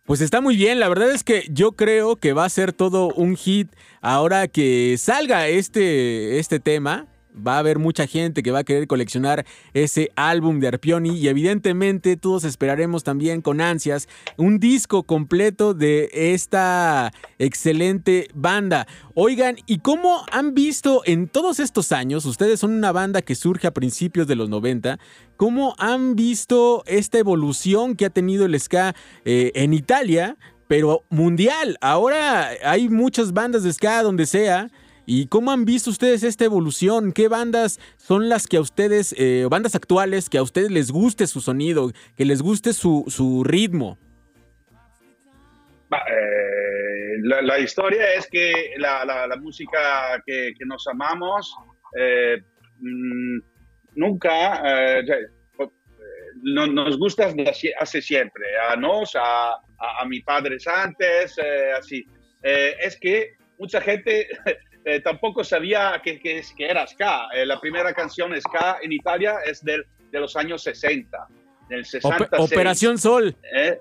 Pues está muy bien, la verdad es que yo creo que va a ser todo un hit ahora que salga este, este tema. Va a haber mucha gente que va a querer coleccionar ese álbum de Arpioni y evidentemente todos esperaremos también con ansias un disco completo de esta excelente banda. Oigan, ¿y cómo han visto en todos estos años, ustedes son una banda que surge a principios de los 90, cómo han visto esta evolución que ha tenido el ska eh, en Italia, pero mundial? Ahora hay muchas bandas de ska donde sea. ¿Y cómo han visto ustedes esta evolución? ¿Qué bandas son las que a ustedes, eh, bandas actuales, que a ustedes les guste su sonido, que les guste su, su ritmo? Eh, la, la historia es que la, la- la música que, que nos amamos eh, mm, nunca eh, eh, no- nos gusta desde hace- siempre, a nos, a, a, a mis padres antes, eh, así. Es que mucha gente eh, tampoco sabía que, que, es- que era ska. Eh, la primera canción ska en Italia es del, de los años 60, del 66. Ope- Operación Sol. ¿eh?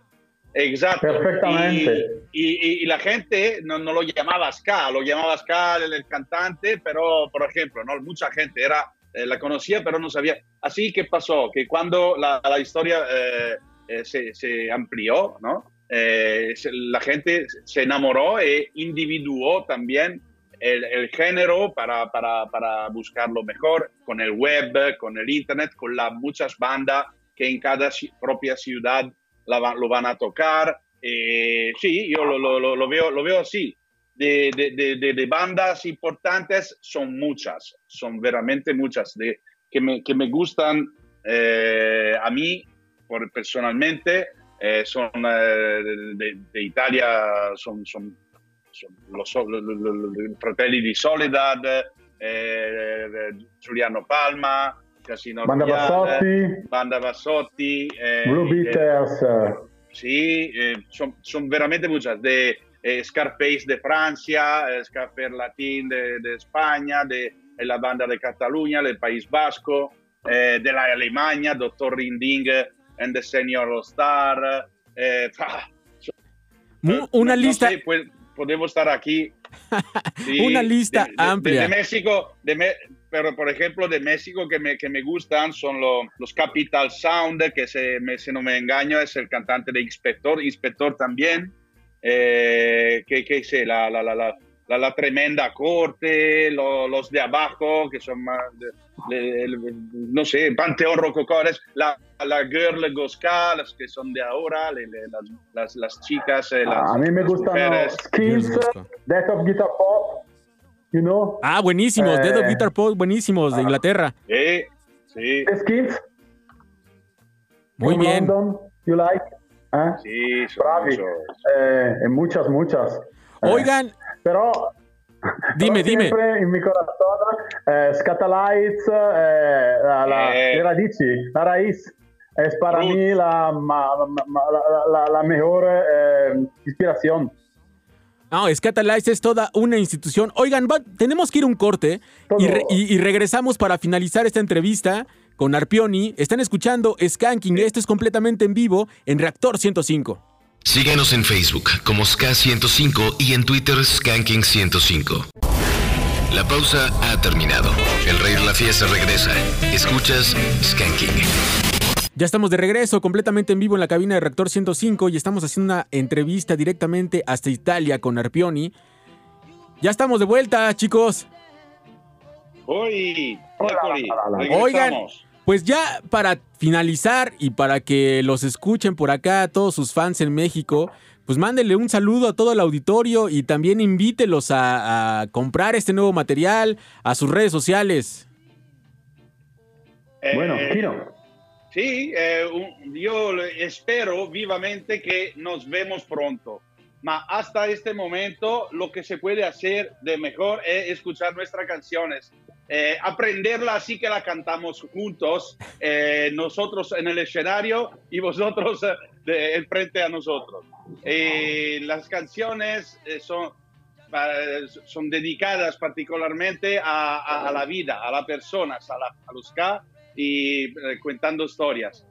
Exacto. Perfectamente. Y, y- y la gente no, no lo llamaba ska, lo llamaba ska el, el cantante, pero, por ejemplo, no mucha gente era, eh, la conocía, pero no sabía. Así que pasó que cuando la, la historia eh, eh, se, se amplió, ¿no? Eh, la gente se enamoró e individuó también el, el género para, para, para buscar lo mejor con el web, con el internet, con las muchas bandas que en cada propia ciudad la lo van a tocar. Eh, sí, yo lo, lo- lo- veo, lo veo así. De, de- de- de- bandas importantes son muchas, son veramente muchas, de, que, me, que me gustan eh, a mí por, personalmente. eh, son eh, de Italia, son, son, son los, los, los- los- los Fratelli di Soledad, eh, Giuliano Palma, Casino Banda Royale, Bassotti. Banda Bassotti, eh, Blue eh, Beaters. eh, Sí, eh, son, son veramente muchas. De eh, Scarface de Francia, eh, Scarface Latín de, de España, de, de la banda de Cataluña, del País Vasco, eh, de la Alemania, Dr. Rinding and the Senior Star. eh, ah, Mu- Una no lista, sé, pues, podemos estar aquí. Sí, Una lista de- de- amplia. De, de México, de Me- pero por ejemplo de México que me, que me gustan son lo- los Capital Sound, que se, me, si no me engaño es el cantante de Inspector, Inspector también, eh, que, que sé, la, la, la, la, Tremenda Corte, lo- los de abajo, que son más, no sé, Panteón Rococores, la, la Girl Goska, las que son de ahora, le- le- las, las, las chicas, eh, las, a mí me las gustan mujeres. Skills, Death of Guitar Pop. You know? Ah, buenísimos. Eh, Dead of Guitar Pop, buenísimos, de Inglaterra. Sí, sí. Skills. Muy From bien. London, you like? ¿Eh? Sí, son Bravi. muchos. Eh, muchas, muchas. Eh, Oigan, Pero. Dime, dime. Siempre en mi corazón, eh, Scatalites, eh, la, la, Eh. le radici, la raíz, es para mí la, la, la- la mejor eh, inspiración. No, Scatalize es toda una institución. Oigan, va- tenemos que ir un corte y, re- y- y regresamos para finalizar esta entrevista con Arpioni. Están escuchando Skanking. Esto es completamente en vivo en Reactor 105. Síguenos en Facebook como SK105 y en Twitter Skanking105. La pausa ha terminado. El rey de la fiesta regresa. Escuchas Skanking. Ya estamos de regreso completamente en vivo en la cabina de Reactor 105 y estamos haciendo una entrevista directamente hasta Italia con Arpioni. Ya estamos de vuelta, chicos. Hoy, Ecoli, Oigan, regresamos. Pues ya para finalizar y para que los escuchen por acá todos sus fans en México, pues mándele un saludo a todo el auditorio y también invítelos a, a comprar este nuevo material a sus redes sociales. Bueno, Eh, Kino. Sí, eh, un- yo espero vivamente que nos vemos pronto. Ma hasta este momento lo que se puede hacer de mejor es escuchar nuestras canciones, eh, aprenderla así que la cantamos juntos, eh, nosotros en el escenario y vosotros eh, de, en frente a nosotros. Las canciones eh, son, son dedicadas particularmente a, la vida, a las personas, a, la- a los K y eh, contando historias.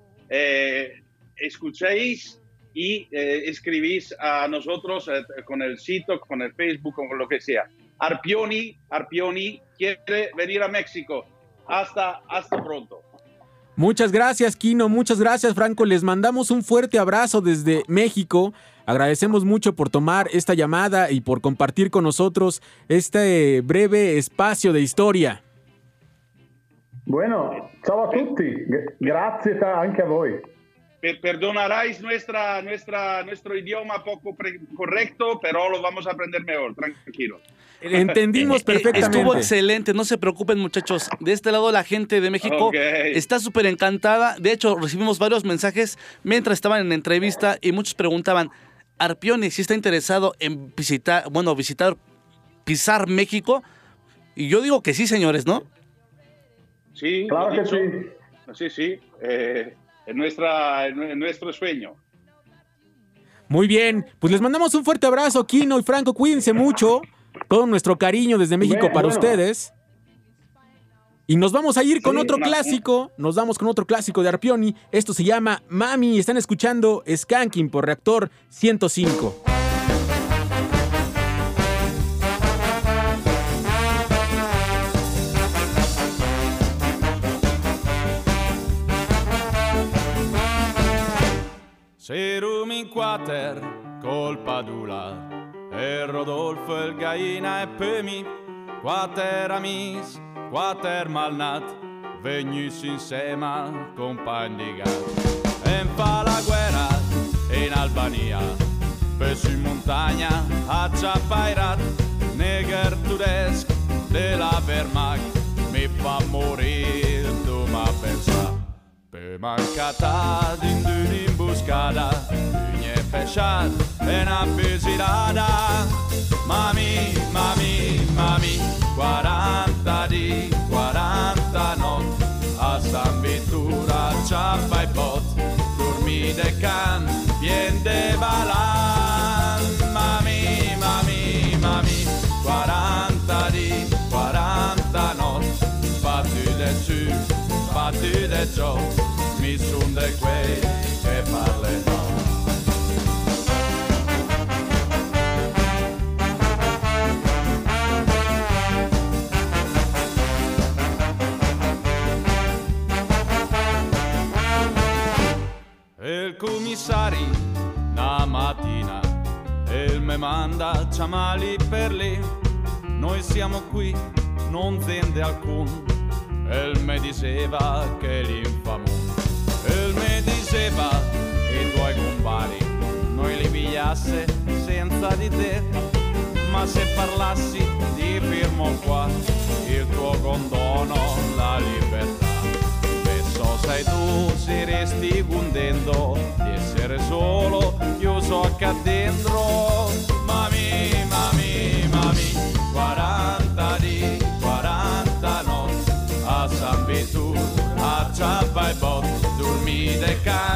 Escuchéis y eh, escribís a nosotros eh, con el sitio, con el Facebook, con lo que sea. Arpioni, Arpioni quiere venir a México. Hasta, hasta pronto. Muchas gracias, Kino. Muchas gracias, Franco. Les mandamos un fuerte abrazo desde México. Agradecemos mucho por tomar esta llamada y por compartir con nosotros este breve espacio de historia. Bueno, ciao a tutti. G- Grazie ta- anche a voi. Per- perdonaréis nuestra, nuestra, nuestro idioma poco pre- correcto, pero lo vamos a aprender mejor, tranquilo. Entendimos Eh, perfectamente. Estuvo excelente, no se preocupen muchachos. De este lado la gente de México está súper encantada. De hecho, recibimos varios mensajes mientras estaban en la entrevista y muchos preguntaban, Arpione, si está interesado en visitar, bueno, visitar, pisar México. Y yo digo que sí, señores, ¿no? Sí, Claro que dicho. Sí, sí, eh, en, nuestra, en nuestro sueño. Muy bien, pues les mandamos un fuerte abrazo, Kino y Franco. Cuídense mucho. Todo nuestro cariño desde México Bueno, para bueno. ustedes. Y nos vamos a ir con Sí, otro una- clásico. Nos vamos con otro clásico de Arpioni. Esto se llama Mami. Están escuchando Skanking por Reactor 105. Serum in quater, colpa d'ula, e Rodolfo il gaina e pemi, quater amis, quater malnat, vegnus insema, compagni di gat. En fa la guerra in Albania, pes in montagna, a Ciapairat, neger tudesc de la Wehrmacht, mi fa morir, tu ma pensa. Pe mancata din d'imboscada, Pugne pesciat e una pesirada. Mami, mami, mami, 40 di, 40 notti, a San Vittura ciappa e pot, dormi de can, vien de balan. Mami, mami, mami, 40 di, 40 notti, sbattu de su, sbattu de ciò, mi sun de quei che parlano. Il commissari una mattina e me manda ciamali per lì. Noi siamo qui, non zende alcun. E me diceva che l'infamone. E me diceva i tuoi compari, noi li pigliasse senza di te. Ma se parlassi ti firmo qua il tuo condono, la libertà. Spesso sei tu se resti contento di essere solo chiuso qua dentro.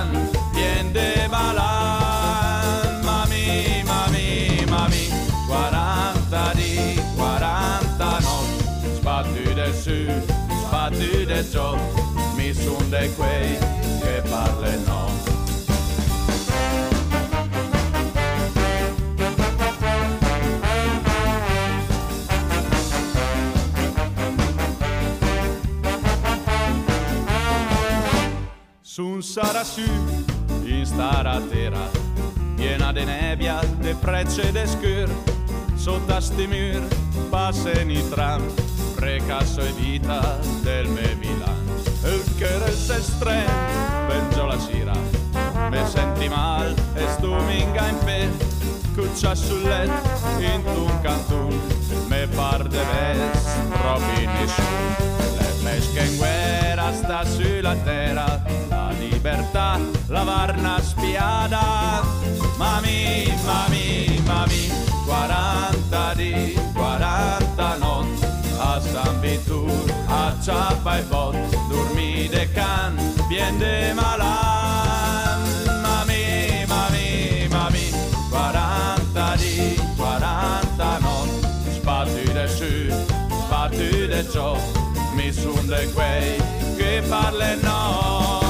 De can, vien de malan. Mami, mami, mami, 40 di, 40 notti, sbattu del su, sbattu del giù, mi son de quei che parlano. Sarà su, in stara terra, piena de nebbia, de frecce de scur, sotto a sti mur, passen i tram, frecasso e vita del me Milan. Il cuore se strem, penso la sera, me senti mal e stu minga in pe, cuccia sul letto in un cantun me par de ves proprio nessuno le pesche in guerra sta sulla terra libertà la varna spiada. Mami mami mami 40 di 40 notti a San Vitur a Ciappa e Bot dormi de can bien de malan. Mami mami mami 40 di 40 notti sbatti de su sbatti de ciò mi sun de quei che parlano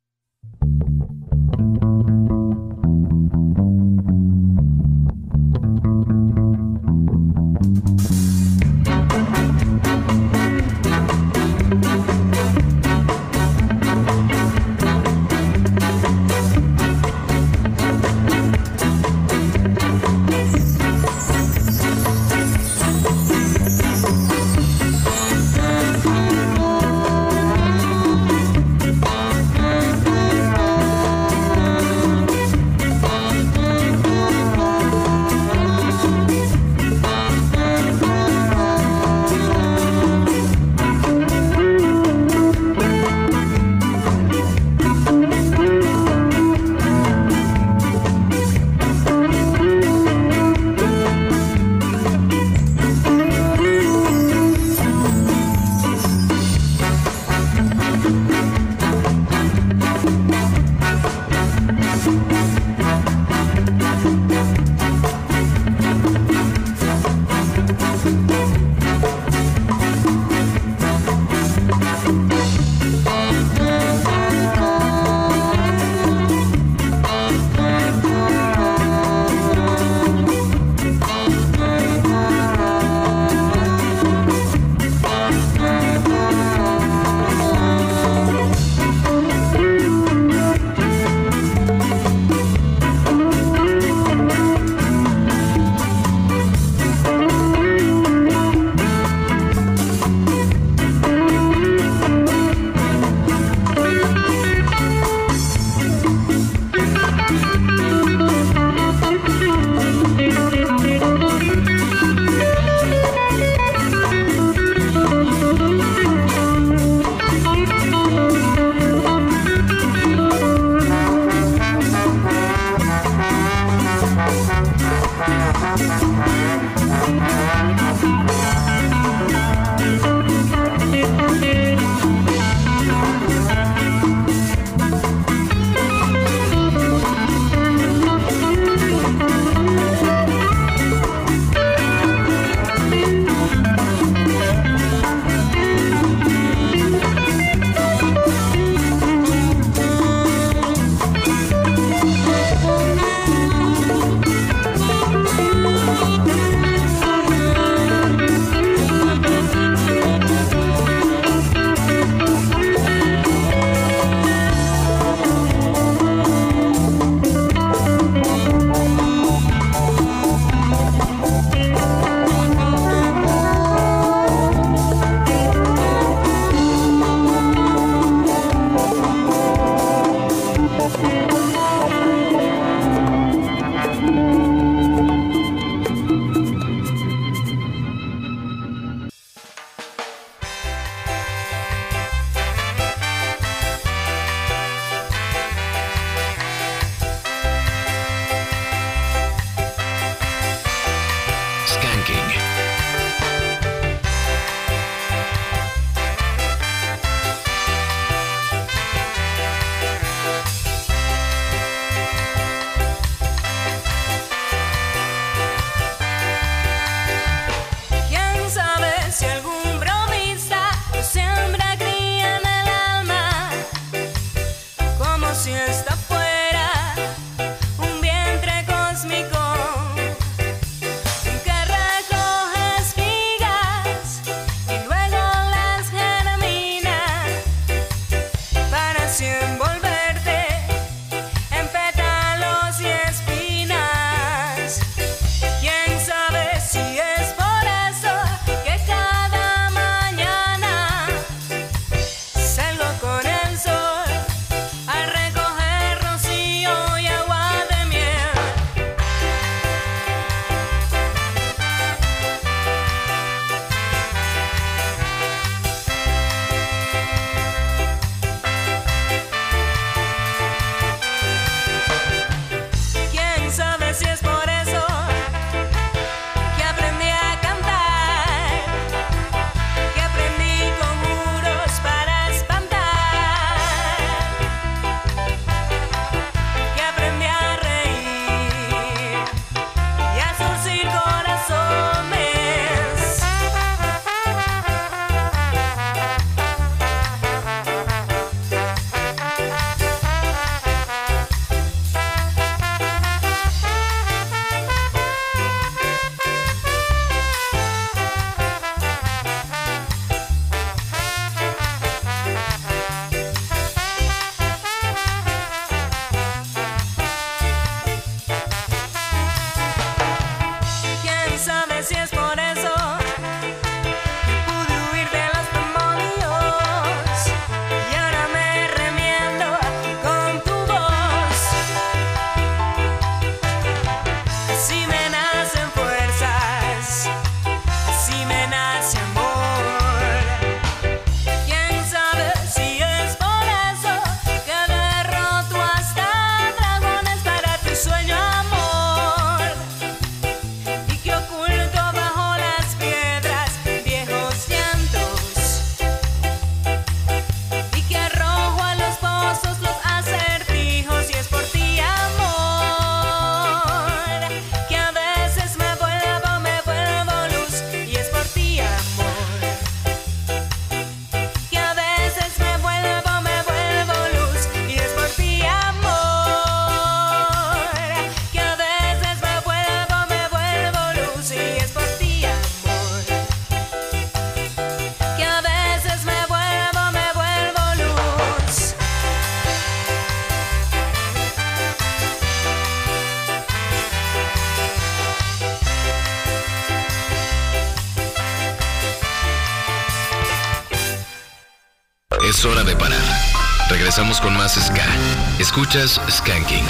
Escuchas Skanking.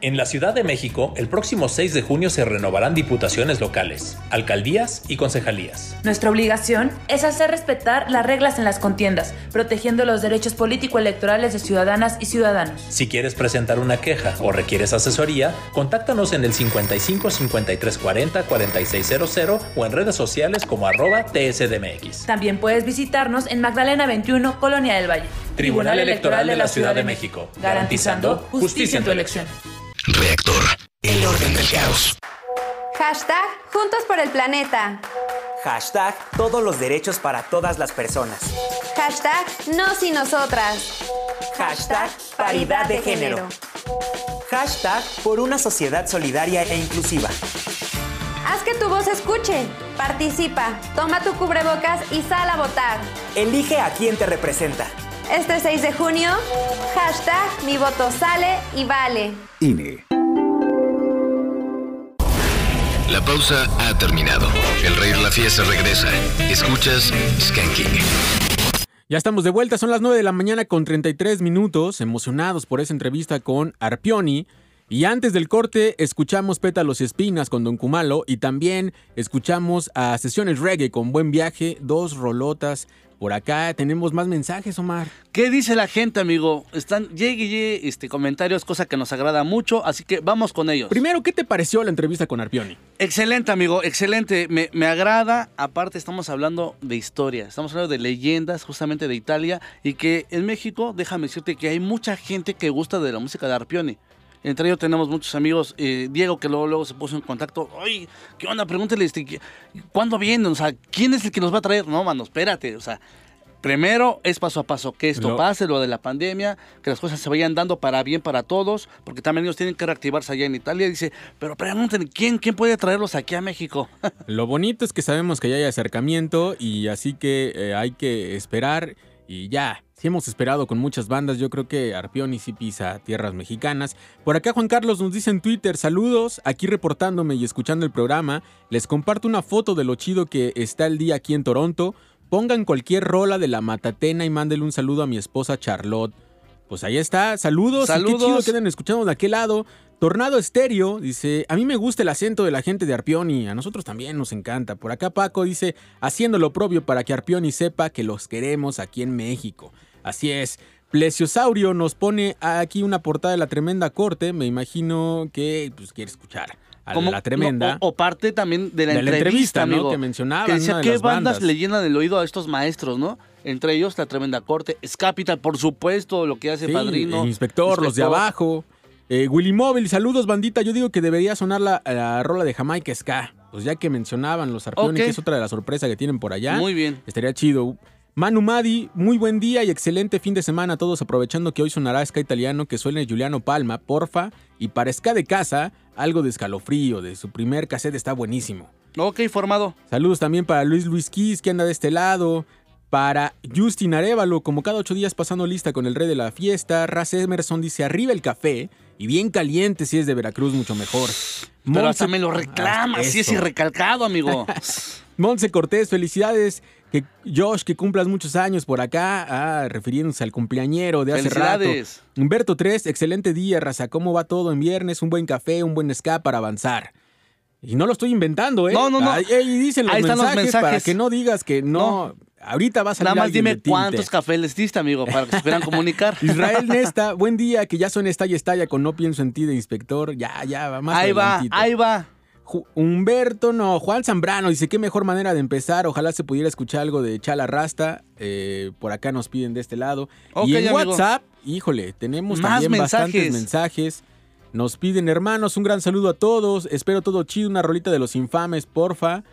En la Ciudad de México, el próximo 6 de junio se renovarán diputaciones locales, alcaldías y concejalías. Nuestra obligación es hacer respetar las reglas en las contiendas, protegiendo los derechos político-electorales de ciudadanas y ciudadanos. Si quieres presentar una queja o requieres asesoría, contáctanos en el 55 53 40 4600 o en redes sociales como arroba TSDMX. También puedes visitarnos en Magdalena 21, Colonia del Valle. Tribunal Electoral de la Ciudad de México, garantizando justicia en tu elección. Reactor. El orden del caos. Hashtag Juntos por el Planeta. Hashtag todos los derechos para todas las personas. Hashtag Nos y Nosotras. Hashtag paridad de género. Hashtag por una sociedad solidaria e inclusiva. Haz que tu voz escuche. Participa, toma tu cubrebocas y sal a votar. Elige a quien te representa. Este 6 de junio, hashtag mi voto sale y vale. INE. La pausa ha terminado. El rey de la fiesta regresa. Escuchas Skanking. Ya estamos de vuelta, son las 9 de la mañana con 33 minutos, emocionados por esa entrevista con Arpioni. Y antes del corte, escuchamos Pétalos y Espinas con Don Kumalo y también escuchamos a Sesiones Reggae con Buen Viaje, dos rolotas. Por acá tenemos más mensajes, Omar. ¿Qué dice la gente, amigo? Están llegue y llegue este, comentarios, cosa que nos agrada mucho, así que vamos con ellos. Primero, ¿qué te pareció la entrevista con Arpioni? Excelente, amigo, excelente. Me, me agrada. Aparte, estamos hablando de historia, estamos hablando de leyendas justamente de Italia y que en México, déjame decirte que hay mucha gente que gusta de la música de Arpioni. Entre ellos tenemos muchos amigos. eh, Diego, que luego, luego se puso en contacto. Oye, ¿qué onda? Pregúntale, este, ¿qué- ¿cuándo vienen? O sea, ¿quién es el que nos va a traer? No, mano, espérate. O sea, primero es paso a paso. Que esto pase, lo de la pandemia, que las cosas se vayan dando para bien para todos, porque también ellos tienen que reactivarse allá en Italia. Dice, pero pregúntenle, ¿quién, quién puede traerlos aquí a México? Lo bonito es que sabemos que ya hay acercamiento y así que eh, hay que esperar y ya. Si hemos esperado con muchas bandas, yo creo que Arpioni sí pisa tierras mexicanas. Por acá Juan Carlos nos dice en Twitter, saludos, aquí reportándome y escuchando el programa. Les comparto una foto de lo chido que está el día aquí en Toronto. Pongan cualquier rola de la matatena y mándenle un saludo a mi esposa Charlotte. Pues ahí está, saludos. y Saludos. qué chido escuchando de aquel lado. Tornado Estéreo dice, a mí me gusta el acento de la gente de Arpioni, a nosotros también nos encanta. Por acá Paco dice, haciendo lo propio para que Arpioni sepa que los queremos aquí en México. Así es. Plesiosaurio nos pone aquí una portada de la tremenda corte, me imagino que pues quiere escuchar a Como- la tremenda. no, o, o parte también de la, De la entrevista, entrevista, ¿no? amigo. Que decía, de ¿qué bandas, bandas? le llenan el oído a estos maestros, no? Entre ellos, La Tremenda Corte, Scapital, por supuesto, lo que hace Sí, Padrino. el inspector, los de abajo. Eh, Willy Móvil, saludos bandita. Yo digo que debería sonar la, la rola de Jamaica Ska. Pues ya que mencionaban los Arpioni, Ok. que es otra de las sorpresas que tienen por allá. Muy bien. Estaría chido. Manu Madi, muy buen día y excelente fin de semana a todos, aprovechando que hoy sonará Ska italiano que suene Juliano Palma, porfa. Y para Ska de casa, algo de escalofrío, de su primer cassette está buenísimo. Ok, formado. Saludos también para Luis Luis Kiss, que anda de este lado. Para Justin Arevalo, como cada ocho días pasando lista con el rey de la fiesta. Raz Emerson dice, arriba el café. Y bien caliente si es de Veracruz, mucho mejor. Pero Monse- hasta me lo reclama, si es irrecalcado, amigo. Monse Cortés, felicidades. Que Josh, que cumplas muchos años por acá. Ah, refiriéndose al cumpleañero de hace rato. Humberto 3, excelente día, raza. ¿Cómo va todo en viernes? Un buen café, un buen ska para avanzar. Y no lo estoy inventando, ¿eh? No, no, no. Ahí, ahí dicen los Ahí están los mensajes, para que no digas que no. Ahorita va a Nada más dime cuántos cafés les diste, amigo, para que se puedan comunicar. Israel Nesta, buen día, que ya son estalla estalla con No pienso en ti de inspector. Ya, ya, va más Ahí va, ahí va. Ju- Humberto, no, Juan Zambrano dice, qué mejor manera de empezar. Ojalá se pudiera escuchar algo de Chala Rasta. Eh, por acá nos piden de este lado. Y en amigo. WhatsApp, híjole, tenemos Más también bastantes mensajes. mensajes. Nos piden, hermanos, un gran saludo a todos. Espero todo chido, una rolita de los infames, porfa.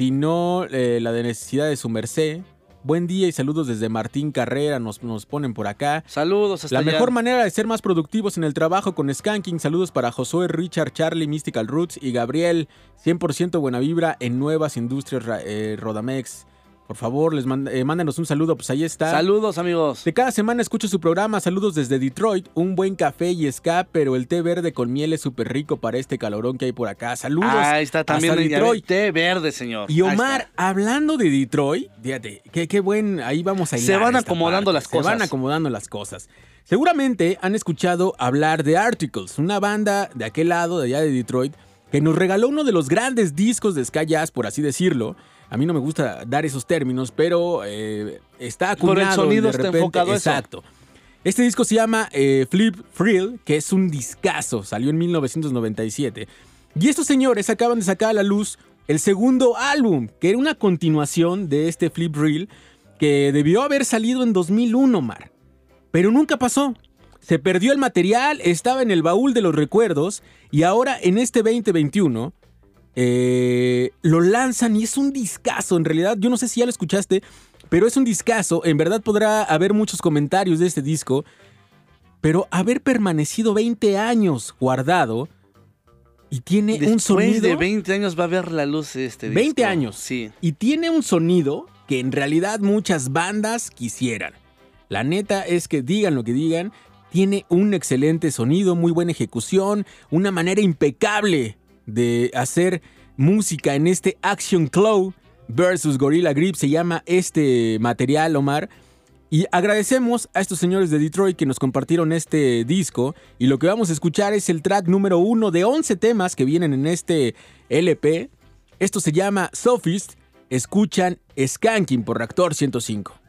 Si no, eh, la de necesidad de su merced. Buen día y saludos desde Martín Carrera, nos, nos ponen por acá. Saludos hasta La allá. mejor manera de ser más productivos en el trabajo con Skanking. Saludos para Josué, Richard, Charlie, Mystical Roots y Gabriel. 100% buena vibra en nuevas industrias eh, Rodamex. Por favor, les mand- eh, mándenos un saludo, pues ahí está. Saludos, amigos. De cada semana escucho su programa, saludos desde Detroit, un buen café y ska, pero el té verde con miel es súper rico para este calorón que hay por acá. Saludos. Ahí está también hasta Detroit. té verde, señor. Y Omar, hablando de Detroit, fíjate, qué, qué buen, ahí vamos a Se hilar van acomodando parte, las Se cosas. van acomodando las cosas. Seguramente han escuchado hablar de Articles, una banda de aquel lado, de allá de Detroit, que nos regaló uno de los grandes discos de ska jazz, por así decirlo. A mí no me gusta dar esos términos, pero eh, está Por el acuñado. y sonido de está repente- enfocado a eso. Exacto. Este disco se llama eh, Flip Frill, que es un discazo, salió en 1997. Y estos señores acaban de sacar a la luz el segundo álbum, que era una continuación de este Flip Reel, que debió haber salido en 2001, Mar. Pero nunca pasó. Se perdió el material, estaba en el baúl de los recuerdos, y ahora en este 2021 eh, lo lanzan y es un discazo. En realidad, yo no sé si ya lo escuchaste, pero es un discazo. En verdad podrá haber muchos comentarios de este disco, pero haber permanecido 20 años guardado y tiene un sonido. de 20 años va a ver la luz este 20 disco. años. Sí. Y tiene un sonido que en realidad muchas bandas quisieran. La neta es que digan lo que digan, tiene un excelente sonido, muy buena ejecución, una manera impecable de hacer música en este Action Claw versus Gorilla Grip se llama este material, Omar. Y agradecemos a estos señores de Detroit que nos compartieron este disco. Y lo que vamos a escuchar es el track número uno de 11 temas que vienen en este LP. Esto se llama Sophist. Escuchan Skanking por Reactor 105.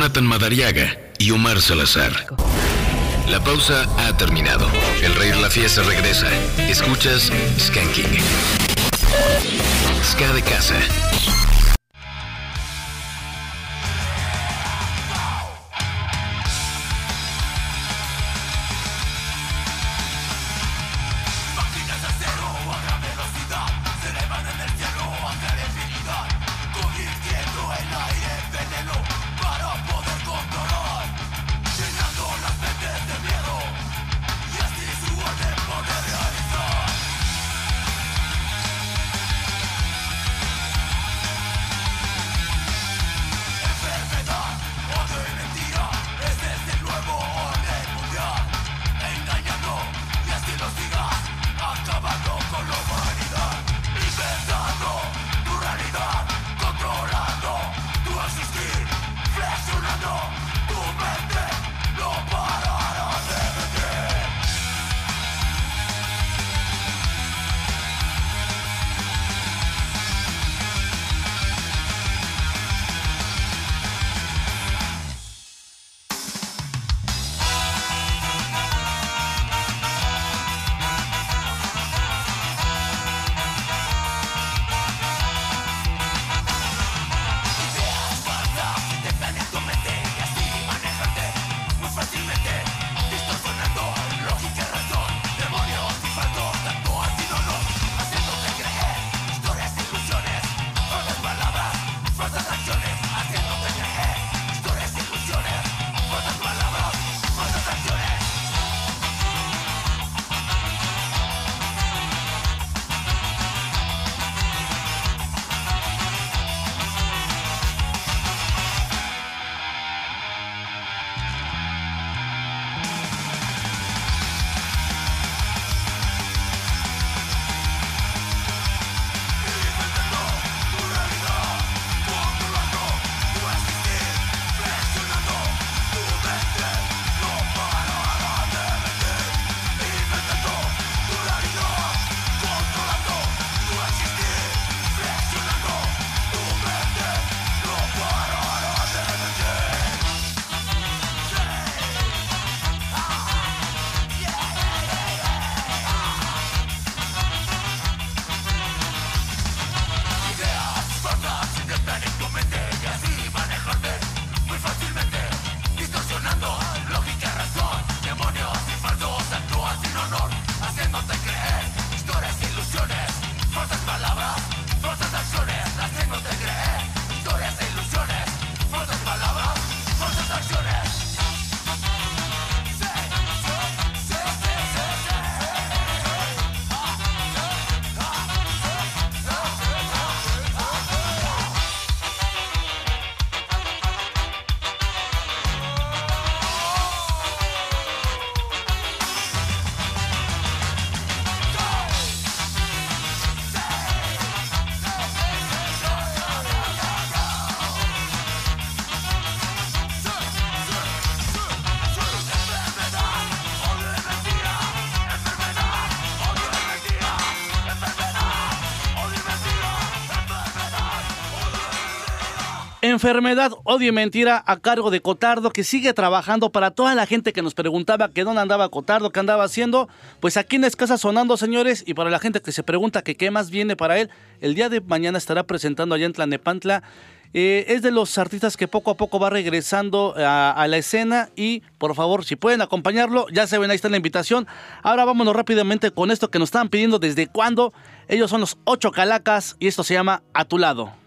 Jonathan Madariaga y Omar Salazar. La pausa ha terminado. El rey de la fiesta regresa. Escuchas Skanking. Ska de casa. Enfermedad, odio y mentira a cargo de Cotardo, que sigue trabajando para toda la gente que nos preguntaba que dónde andaba Cotardo, qué andaba haciendo. Pues aquí en Escasa sonando, señores, y para la gente que se pregunta que qué más viene para él, el día de mañana estará presentando allá en Tlanepantla. Eh, es de los artistas que poco a poco va regresando a, a la escena y por favor, si pueden acompañarlo, ya se ven, ahí está la invitación. Ahora vámonos rápidamente con esto que nos estaban pidiendo desde cuándo. Ellos son los ocho calacas y esto se llama A tu lado.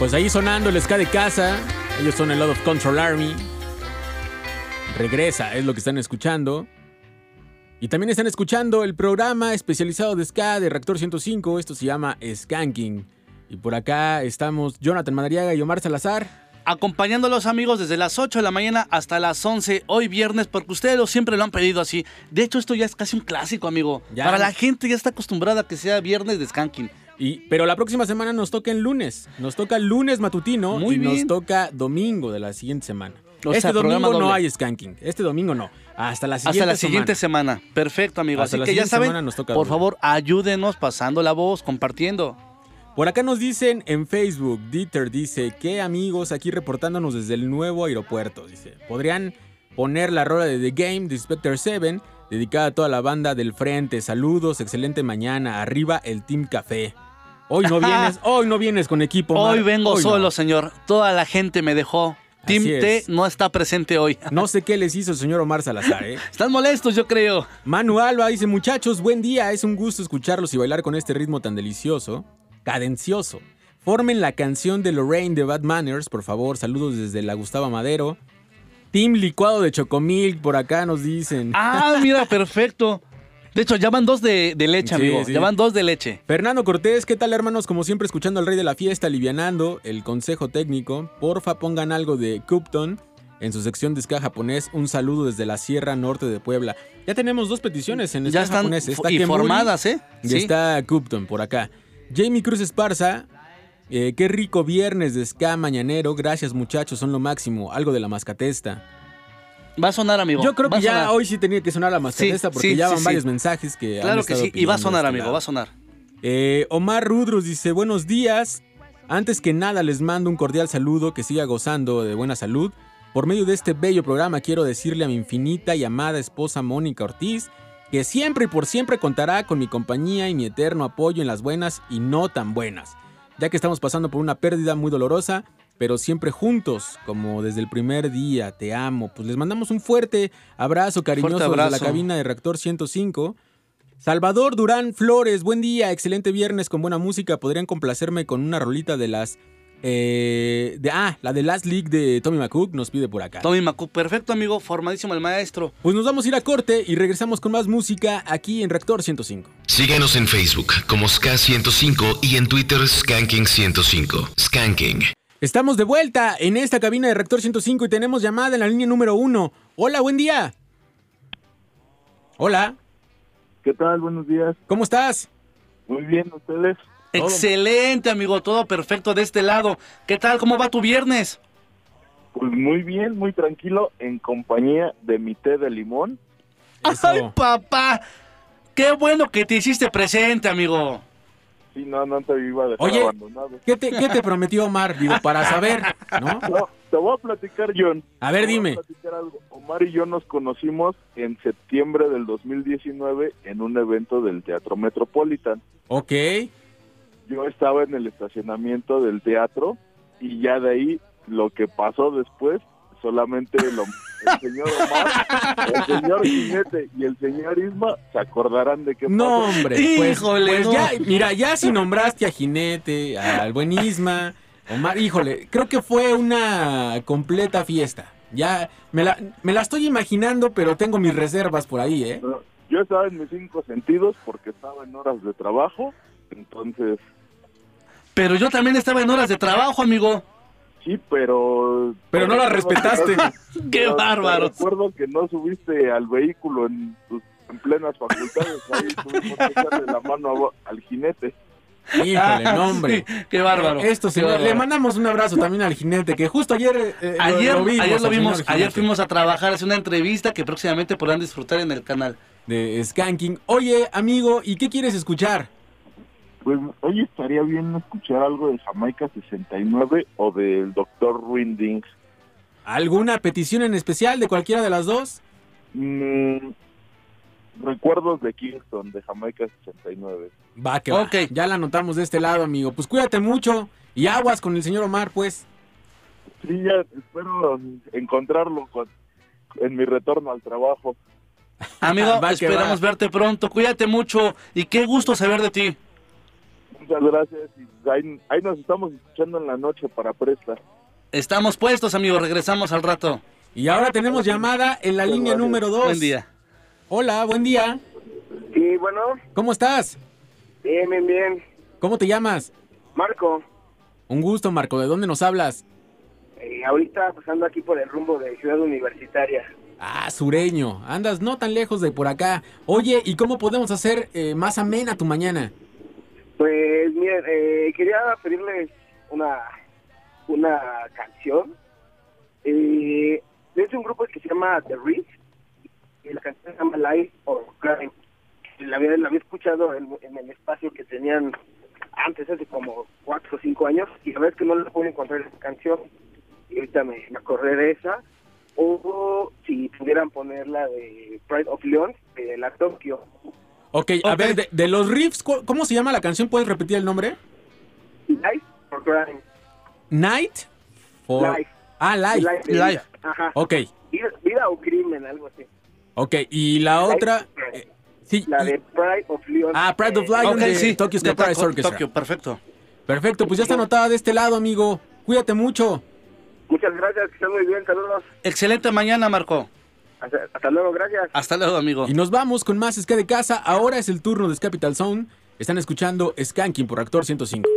Pues ahí sonando el ska de casa. Ellos son el Lot of Control Army. Regresa, es lo que están escuchando. Y también están escuchando el programa especializado de ska de Reactor 105. Esto se llama Skanking. Y por acá estamos Jonathan Madariaga y Omar Salazar. Acompañando a los amigos desde las 8 de la mañana hasta las 11, hoy viernes, porque ustedes lo- siempre lo han pedido así. De hecho, esto ya es casi un clásico, amigo. Ya. Para la gente ya está acostumbrada a que sea viernes de skanking. Y, pero la próxima semana nos toca el lunes. Nos toca lunes matutino Muy y nos toca domingo de la siguiente semana. O este sea, domingo no hay skanking. Este domingo no. Hasta la siguiente Hasta la semana. siguiente semana. Perfecto, amigo. Hasta Así la que ya saben, semana nos toca por doble. favor, ayúdenos pasando la voz, compartiendo. Por acá nos dicen en Facebook, Dieter dice, ¿qué amigos aquí reportándonos desde el nuevo aeropuerto? Dice, ¿podrían poner la rola de The Game de Spectre 7 dedicada a toda la banda del frente? Saludos, excelente mañana, arriba el Team Café. Hoy no vienes, hoy no vienes con equipo. Hoy vengo Hoy no. solo, señor. Toda la gente me dejó. Team T no está presente hoy. No sé qué les hizo el señor Omar Salazar, ¿eh? Están molestos, yo creo. Manu Alba dice, muchachos, buen día, es un gusto escucharlos y bailar con este ritmo tan delicioso, cadencioso. Formen la canción de Lorraine de Bad Manners, por favor, saludos desde la Gustavo Madero. Team Licuado de Chocomilk, por acá nos dicen. Ah, mira, perfecto. De hecho, ya van dos de, de leche, Sí, amigo. sí. Ya van dos de leche. Fernando Cortés, ¿qué tal hermanos? Como siempre escuchando al rey de la fiesta, alivianando el consejo técnico. Porfa pongan algo de Cupton en su sección de ska japonés. Un saludo desde la Sierra Norte de Puebla. Ya tenemos dos peticiones en ska Ya están japonés. Está y Kemuri formadas, ¿eh? Y Sí. está Cupton por acá. Jamie Cruz Esparza. eh, qué rico viernes de ska mañanero. Gracias muchachos, son lo máximo. Algo de la mascatesta. Va a sonar, amigo. Yo creo Va que ya sonar. hoy sí tenía que sonar la mascatesta Sí, porque sí, ya van sí. varios mensajes que han Claro que sí. Y va a sonar, este amigo. lado. Va a sonar. Eh, Omar Rudros dice, buenos días. Antes que nada les mando un cordial saludo, que siga gozando de buena salud. Por medio de este bello programa quiero decirle a mi infinita y amada esposa Mónica Ortiz que siempre y por siempre contará con mi compañía y mi eterno apoyo en las buenas y no tan buenas, ya que estamos pasando por una pérdida muy dolorosa, pero siempre juntos, como desde el primer día, te amo. Pues les mandamos un fuerte abrazo cariñoso desde la abrazo. cabina de Reactor 105. Salvador Durán Flores, buen día, excelente viernes con buena música. Podrían complacerme con una rolita de las. eh, de, ah, la de Last League de Tommy McCook nos pide por acá. Tommy Macu, perfecto, amigo. Formadísimo el maestro. Pues nos vamos a ir a corte y regresamos con más música aquí en Reactor 105. Síguenos en Facebook como Ska105 y en Twitter Skanking105. Skanking. Estamos de vuelta en esta cabina de Reactor 105 y tenemos llamada en la línea número uno. Hola, buen día. Hola. ¿Qué tal? Buenos días. ¿Cómo estás? Muy bien, ¿ustedes? Excelente, amigo. Todo perfecto de este lado. ¿Qué tal? ¿Cómo va tu viernes? Pues muy bien, muy tranquilo, en compañía de mi té de limón. ¡Ay, papá! ¡Qué bueno que te hiciste presente, amigo! Sí, no, no te iba a dejar Oye, abandonado. ¿Qué te, qué te prometió Omar? Digo, para saber, ¿no? No, te voy a platicar, John. A ver, Te voy dime. platicar algo. Omar y yo nos conocimos en septiembre del 2019 en un evento del Teatro Metropolitan. Ok. Yo estaba en el estacionamiento del teatro y ya de ahí lo que pasó después, solamente lo, el señor Omar, el señor Jinete y el señor Isma se acordarán de qué No, pasó. hombre. Pues, pues ya, mira, ya si nombraste a Jinete, al buen Isma, Omar, híjole, creo que fue una completa fiesta. Ya me la, me la estoy imaginando, pero tengo mis reservas por ahí, ¿eh? Yo estaba en mis cinco sentidos porque estaba en horas de trabajo, entonces Pero yo también estaba en horas de trabajo, amigo. Sí, pero... Pero no la respetaste. ¡Qué bárbaro! Recuerdo que no subiste al vehículo en, tus- en plenas facultades, ahí tuvimos que echarle la mano a- al jinete. Híjole, no, hombre. Sí, qué bárbaro. Esto Qué sí, bárbaro. le mandamos un abrazo también al jinete, que justo ayer eh, lo- Ayer, lo vimos. ayer lo vimos, ayer fuimos a trabajar, hacer una entrevista que próximamente podrán disfrutar en el canal. De Skanking. Oye, amigo, ¿y qué quieres escuchar? Pues hoy estaría bien escuchar algo de Jamaica 69 o del Dr. Windings. ¿Alguna petición en especial de cualquiera de las dos? Mm, recuerdos de Kingston, de Jamaica 69. Va, que va. Ya la anotamos de este lado, amigo. Pues cuídate mucho y aguas con el señor Omar, pues. Sí, ya espero encontrarlo con- en mi retorno al trabajo. Amigo, Va esperamos va. verte pronto. Cuídate mucho y qué gusto saber de ti. Muchas gracias. Y ahí, ahí nos estamos escuchando en la noche para Presta. Estamos puestos, amigos. Regresamos al rato. Y ahora tenemos llamada en la línea número 2. Buen día. Hola, buen día. Sí, bueno, ¿Cómo estás? bien, bien, bien. ¿Cómo te llamas? Marco, Un gusto, Marco. ¿De dónde nos hablas? eh, ahorita pasando aquí por el rumbo de Ciudad Universitaria. Ah, sureño. Andas no tan lejos de por acá. Oye, ¿y cómo podemos hacer eh, más amena tu mañana? Pues miren, eh, quería pedirles una, una canción. Eh, es un grupo que se llama The Reef y la canción se llama Live or Crime. La había, la había escuchado en, en el espacio que tenían antes, hace como cuatro o cinco años, y la verdad es que no la pude encontrar esa canción. Y ahorita me, me acordé de esa. O si pudieran poner la de Pride of Leon, de la Tokyo. Ok, a ver, de, de los riffs, ¿cu- ¿cómo se llama la canción? ¿Puedes repetir el nombre? Live or Crime. Night for... Life. Ah, Life. Life. Life. Ajá. Ok, Vida, vida o crimen, algo así. ok. Y la otra... eh, sí, La y- de Pride of Leon. Ah, Pride of Lion Ok, de sí, Tokyo de Sky Prize Tokyo- Orchestra. Tokyo, perfecto. Perfecto, pues ya está anotada de este lado, amigo. Cuídate mucho. Muchas gracias, que estén muy bien, saludos. Excelente mañana, Marco. Hasta, hasta luego, gracias. Hasta luego, amigo. Y nos vamos con más Ska de casa. Ahora es el turno de Capital Zone. Están escuchando Skanking por Actor 105.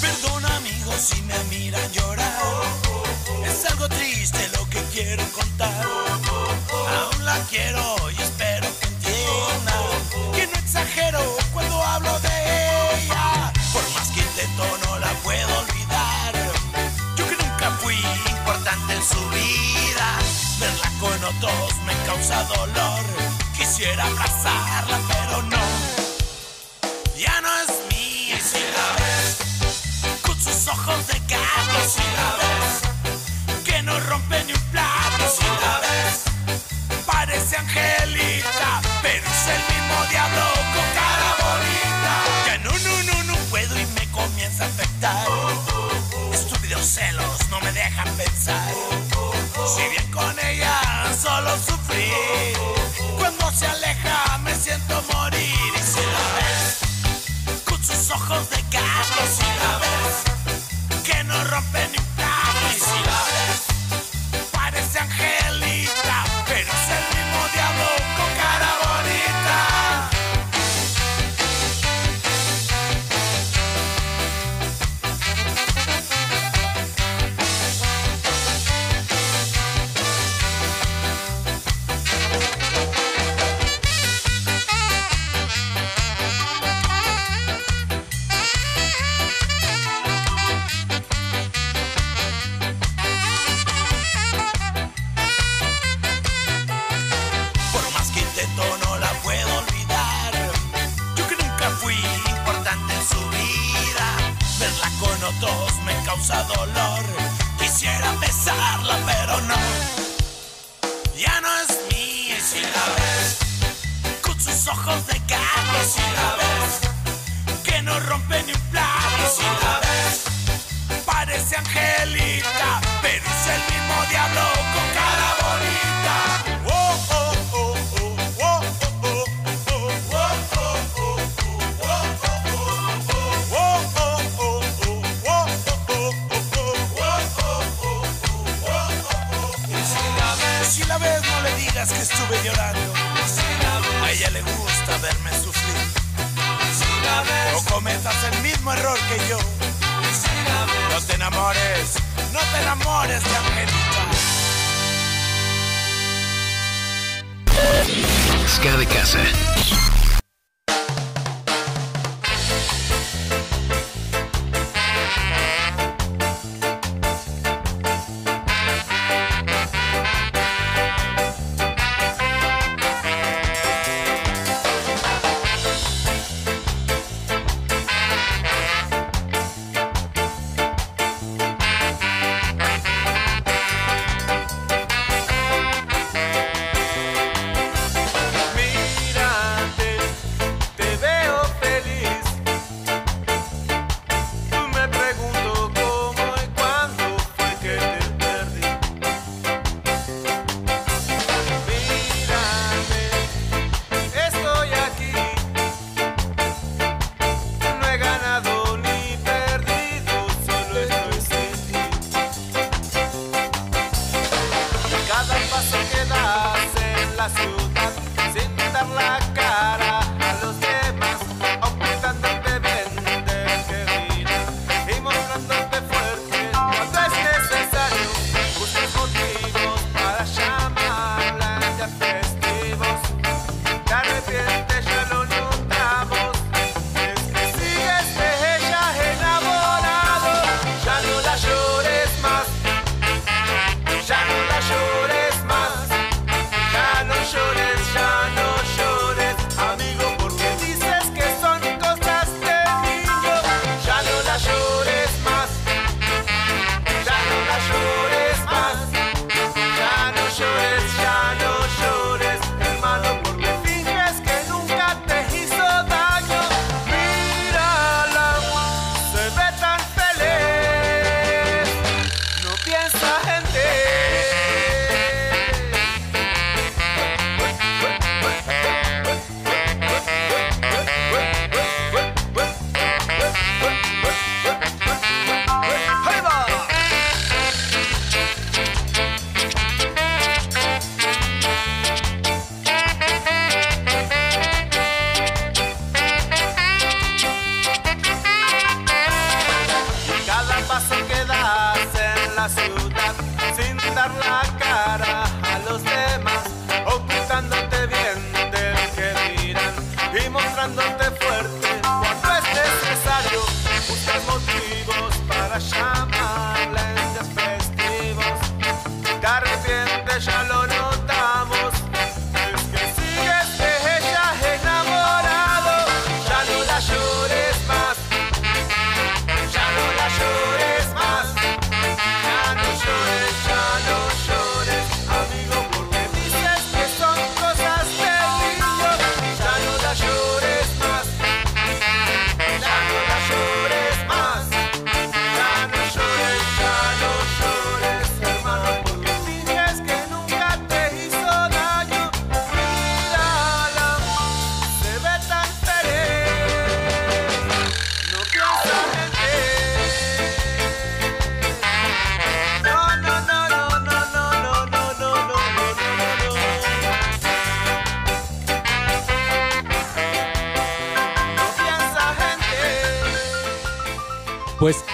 Perdona amigos si me miran llorar. Es algo triste lo que quiero contar. Aún la quiero su vida. Verla con otros me causa dolor. Quisiera abrazarla pero no. Ya no es mía. Y si la ves. Con sus ojos de gato. Si la ves. Que no rompe ni un plato. Si la ves. Parece angelita pero es el mismo diablo con cara bonita. Ya no no no no puedo y me comienza a afectar. Estúpidos celos no me dejan pensar. Si bien con ella solo sufrí cuando se aleja me siento morir y si la ves con sus ojos de gato si la ves que no rompe ni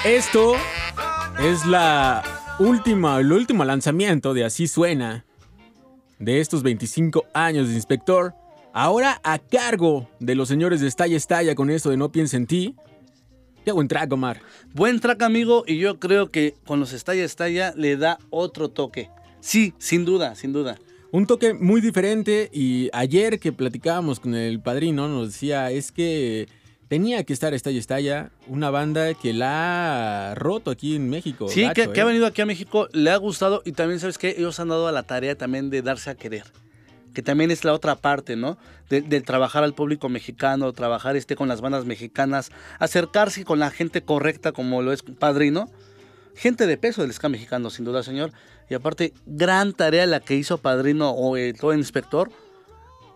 esto es la última, el último lanzamiento de Así Suena de estos 25 años de inspector. Ahora a cargo de los señores de Estalla Estalla con esto de No Piensa en Ti. Qué buen track, Omar. Buen track, amigo, y yo creo que con los Estalla Estalla le da otro toque. Sí, sin duda, sin duda. Un toque muy diferente y ayer que platicábamos con el padrino nos decía es que tenía que estar Estalla Estalla, una banda que la ha roto aquí en México. Sí, gacho, que, que ha ¿eh? venido aquí a México, le ha gustado y también, ¿sabes qué? Ellos han dado a la tarea también de darse a querer. Que también es la otra parte, ¿no? De, de trabajar al público mexicano, trabajar este con las bandas mexicanas, acercarse con la gente correcta como lo es Padrino. Gente de peso del ska mexicano, sin duda, señor. Y aparte, gran tarea la que hizo Padrino o el todo inspector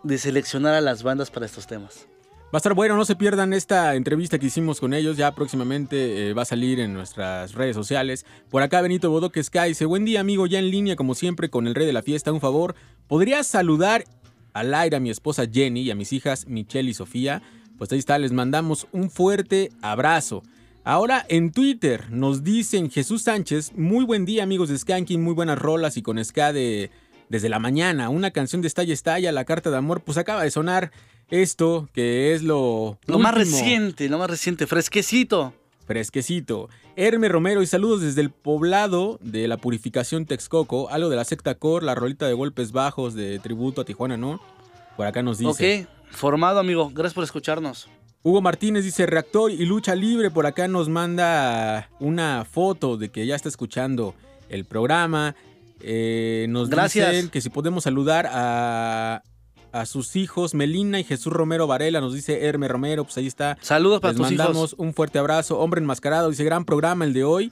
de seleccionar a las bandas para estos temas. Va a estar bueno, no se pierdan esta entrevista que hicimos con ellos. Ya próximamente eh, va a salir en nuestras redes sociales. Por acá Benito Bodoque Sky dice, buen día amigo, ya en línea como siempre con el rey de la fiesta. Un favor, ¿podrías saludar al aire a mi esposa Jenny y a mis hijas Michelle y Sofía? Pues ahí está, les mandamos un fuerte abrazo. Ahora en Twitter nos dicen Jesús Sánchez, muy buen día amigos de Skanking, muy buenas rolas y con ska de desde la mañana, una canción de Estalla Estalla, la carta de amor, pues acaba de sonar esto que es lo... Lo más reciente, lo más reciente, fresquecito. Fresquecito. Herme Romero y saludos desde el poblado de la Purificación Texcoco, algo de la secta Core, la rolita de golpes bajos de tributo a Tijuana, ¿no? Por acá nos dice. Ok, formado amigo, gracias por escucharnos. Hugo Martínez dice reactor y lucha libre. Por acá nos manda una foto de que ya está escuchando el programa. Eh, nos Gracias. dicen que si podemos saludar a, a sus hijos Melina y Jesús Romero Varela. Nos dice Herme Romero. Pues ahí está. Saludos para Les tus mandamos hijos. un fuerte abrazo. Hombre enmascarado. Dice gran programa el de hoy.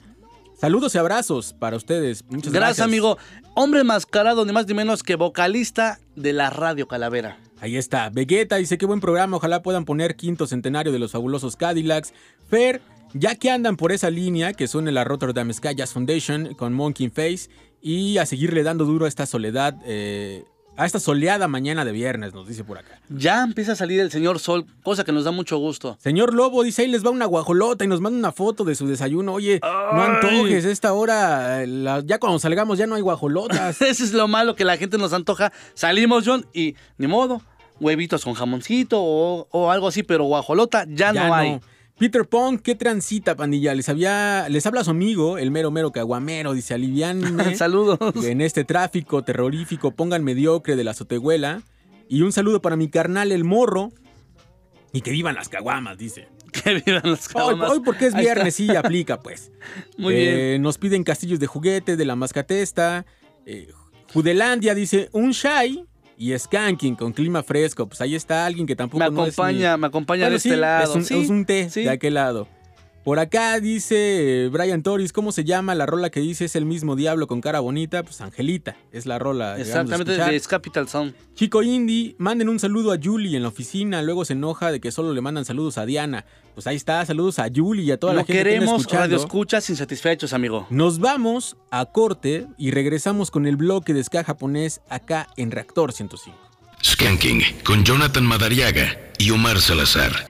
Saludos y abrazos para ustedes. Muchas Gracias, gracias. amigo. Hombre enmascarado, ni más ni menos que vocalista de la Radio Calavera. Ahí está. Vegeta dice qué buen programa. Ojalá puedan poner quinto centenario de los fabulosos Cadillacs. Fer, ya que andan por esa línea, que son la Rotterdam Sky Jazz Foundation con Monkey Face. Y a seguirle dando duro a esta soledad, eh, a esta soleada mañana de viernes, nos dice por acá. Ya empieza a salir el señor Sol, cosa que nos da mucho gusto. Señor Lobo dice, ahí les va una guajolota y nos manda una foto de su desayuno. Oye, no antojes, esta hora, la- ya cuando salgamos ya no hay guajolotas. Eso es lo malo que la gente nos antoja. Salimos, John, y ni modo, huevitos con jamoncito o, o algo así, pero guajolota ya, Ya no hay. Peter Pong, ¿qué transita, pandilla? Les, había, les habla su amigo, el mero mero caguamero. Dice, aliviánme. Saludos. En este tráfico terrorífico, pongan mediocre de la azotehuela. Y un saludo para mi carnal, el morro. Y que vivan las caguamas, dice. Que vivan las Hoy, caguamas. hoy porque es viernes, sí, aplica, pues. Muy Eh, bien. Nos piden castillos de juguete de la mascatesta. Eh, Judelandia dice, un shy y skanking con clima fresco. Pues ahí está alguien que tampoco Me no es acompaña, ni- me acompaña de este lado. Es un, Sí, es un té sí. de aquel lado. Por acá dice eh, Brian Torres, ¿cómo se llama la rola que dice es el mismo diablo con cara bonita? Pues Angelita, es la rola. que Exactamente, de Capital Sound. Chico Indie, manden un saludo a Julie en la oficina, luego se enoja de que solo le mandan saludos a Diana. Pues ahí está, saludos a Julie y a toda la gente que queremos escuchando. radio escuchas insatisfechos, amigo. Nos vamos a corte y regresamos con el bloque de ska japonés acá en Reactor 105. Skanking con Jonathan Madariaga y Omar Salazar.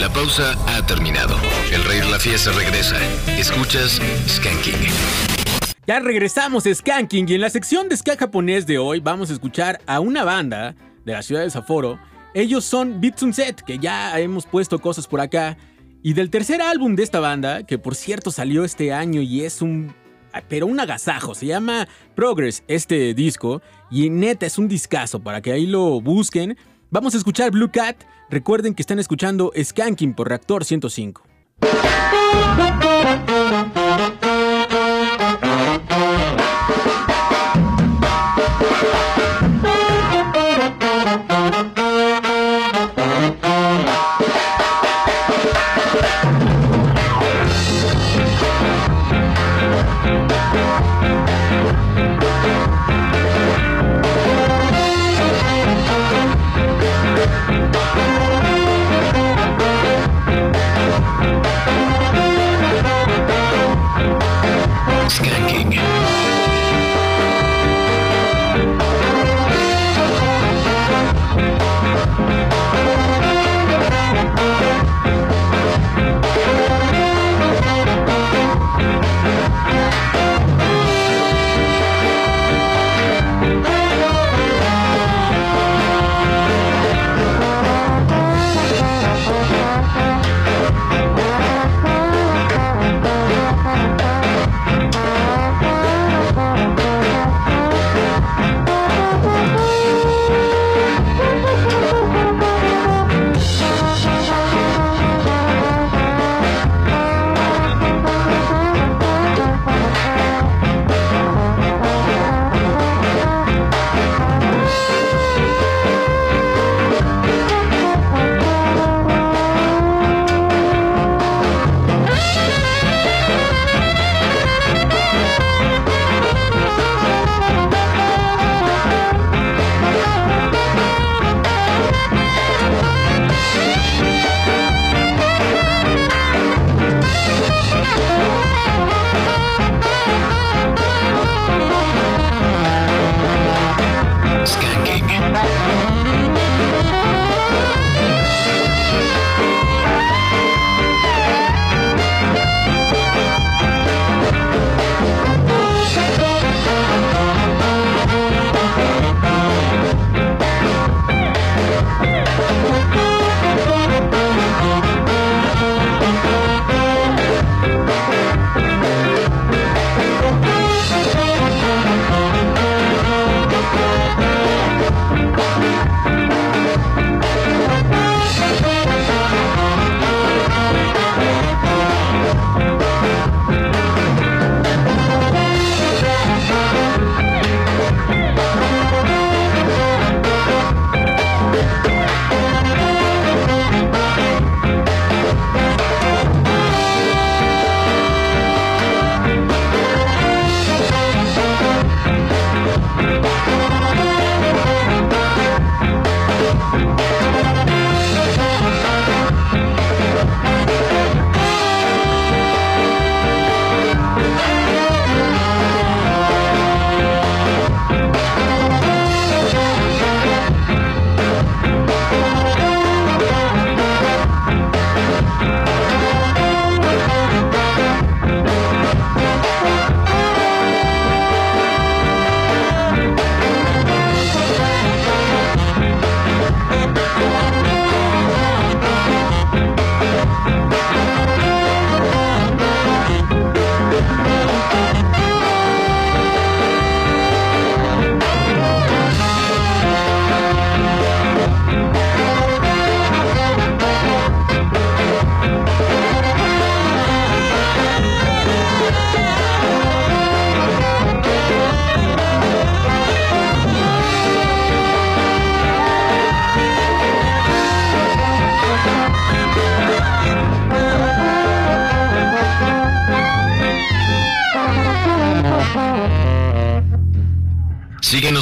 La pausa ha terminado. El rey de la fiesta regresa. Escuchas Skanking. Ya regresamos a Skanking y en la sección de ska japonés de hoy vamos a escuchar a una banda de la ciudad de Sapporo. Ellos son Bitsunset, que ya hemos puesto cosas por acá. Y del tercer álbum de esta banda, que por cierto salió este año y es un... Pero un agasajo, se llama Progress este disco. Y neta es un discazo para que ahí lo busquen. Vamos a escuchar Blue Cat. Recuerden que están escuchando Skanking por Reactor 105.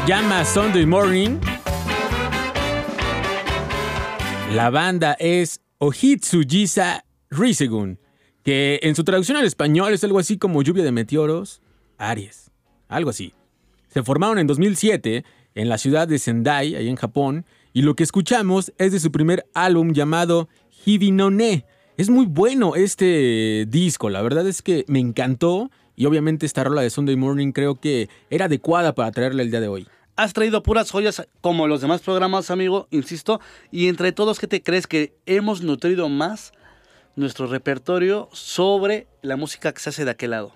Se llama Sunday Morning. La banda es Ohitsujisa Risegun, que en su traducción al español es algo así como lluvia de meteoros, Aries, algo así. Se formaron en 2007 en la ciudad de Sendai, ahí en Japón, y lo que escuchamos es de su primer álbum llamado Hibi no Ne. Es muy bueno este disco, la verdad es que me encantó y obviamente esta rola de Sunday Morning creo que era adecuada para traerla el día de hoy. Has traído puras joyas como los demás programas, amigo, insisto. Y entre todos, ¿qué te crees que hemos nutrido más nuestro repertorio sobre la música que se hace de aquel lado?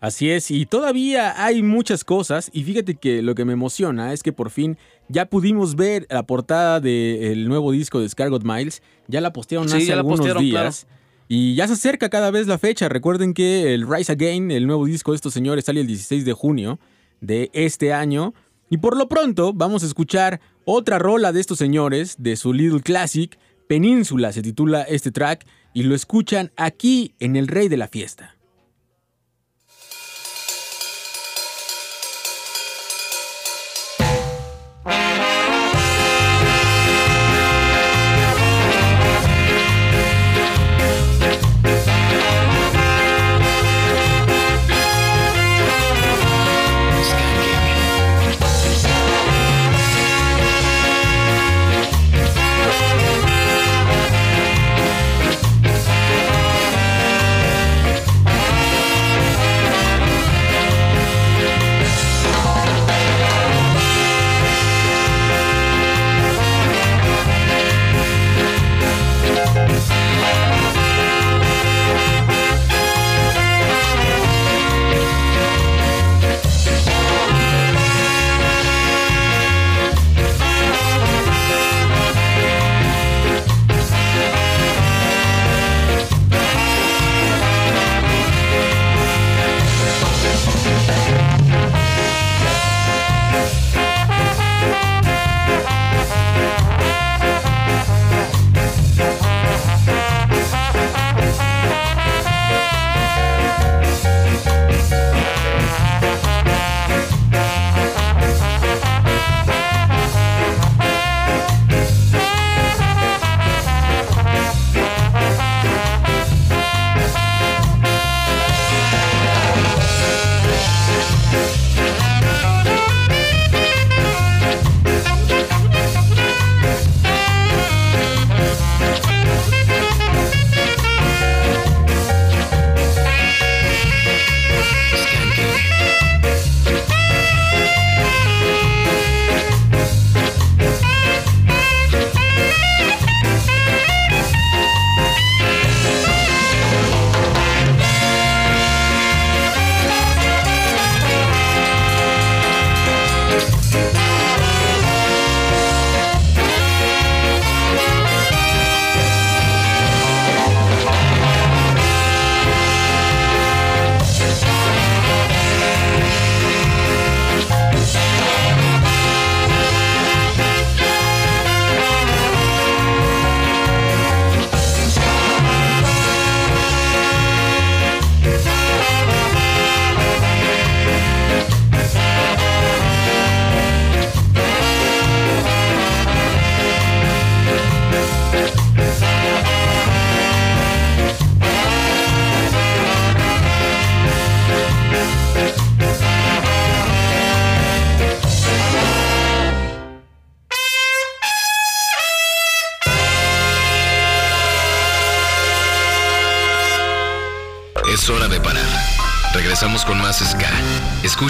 Así es, y todavía hay muchas cosas, y fíjate que lo que me emociona es que por fin ya pudimos ver la portada del nuevo disco de Scargot Miles, ya la postearon Sí, hace ya la algunos postearon, días. Y ya se acerca cada vez la fecha. Recuerden que el Rise Again, el nuevo disco de estos señores, sale el 16 de junio de este año. Y por lo pronto vamos a escuchar otra rola de estos señores, de su Little Classic, Península se titula este track, y lo escuchan aquí en El Rey de la Fiesta.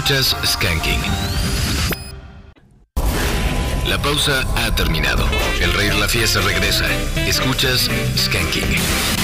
Escuchas Skanking. La pausa ha terminado. El rey de la fiesta regresa. Escuchas Skanking.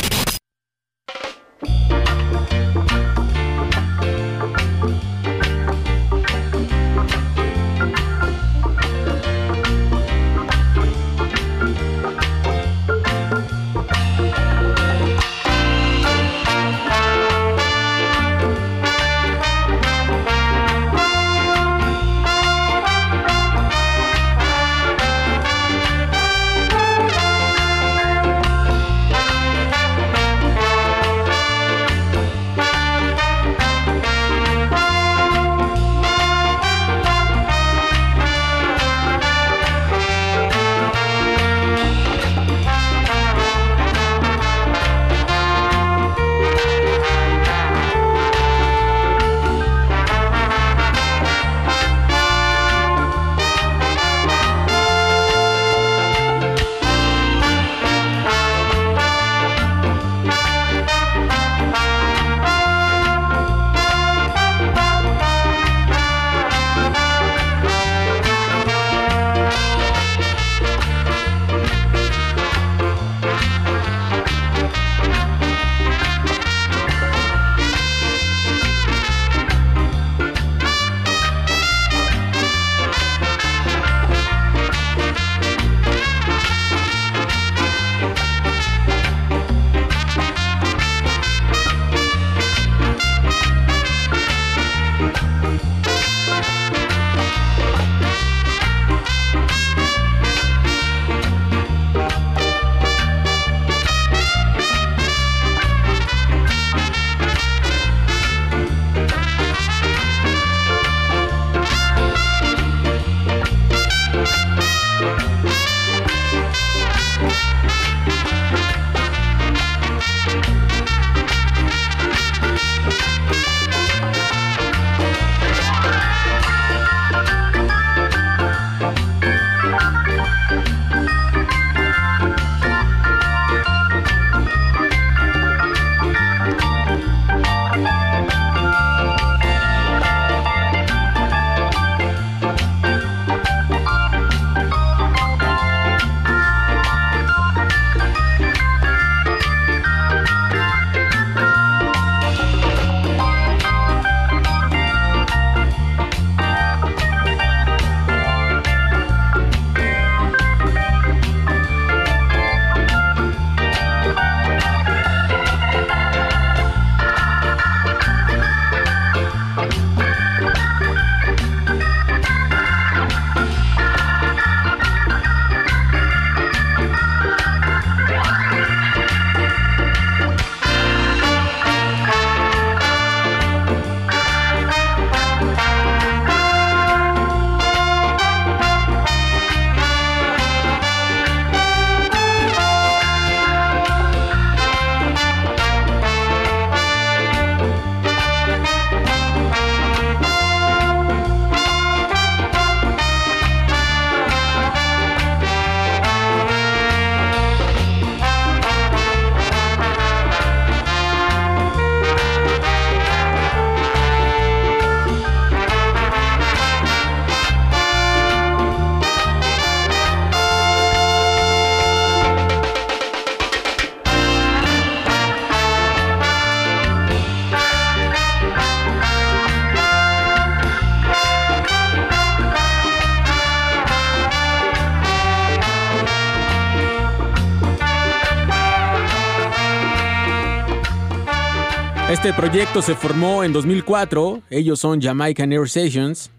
Este proyecto se formó en 2004. Ellos son Jamaican Air Sessions.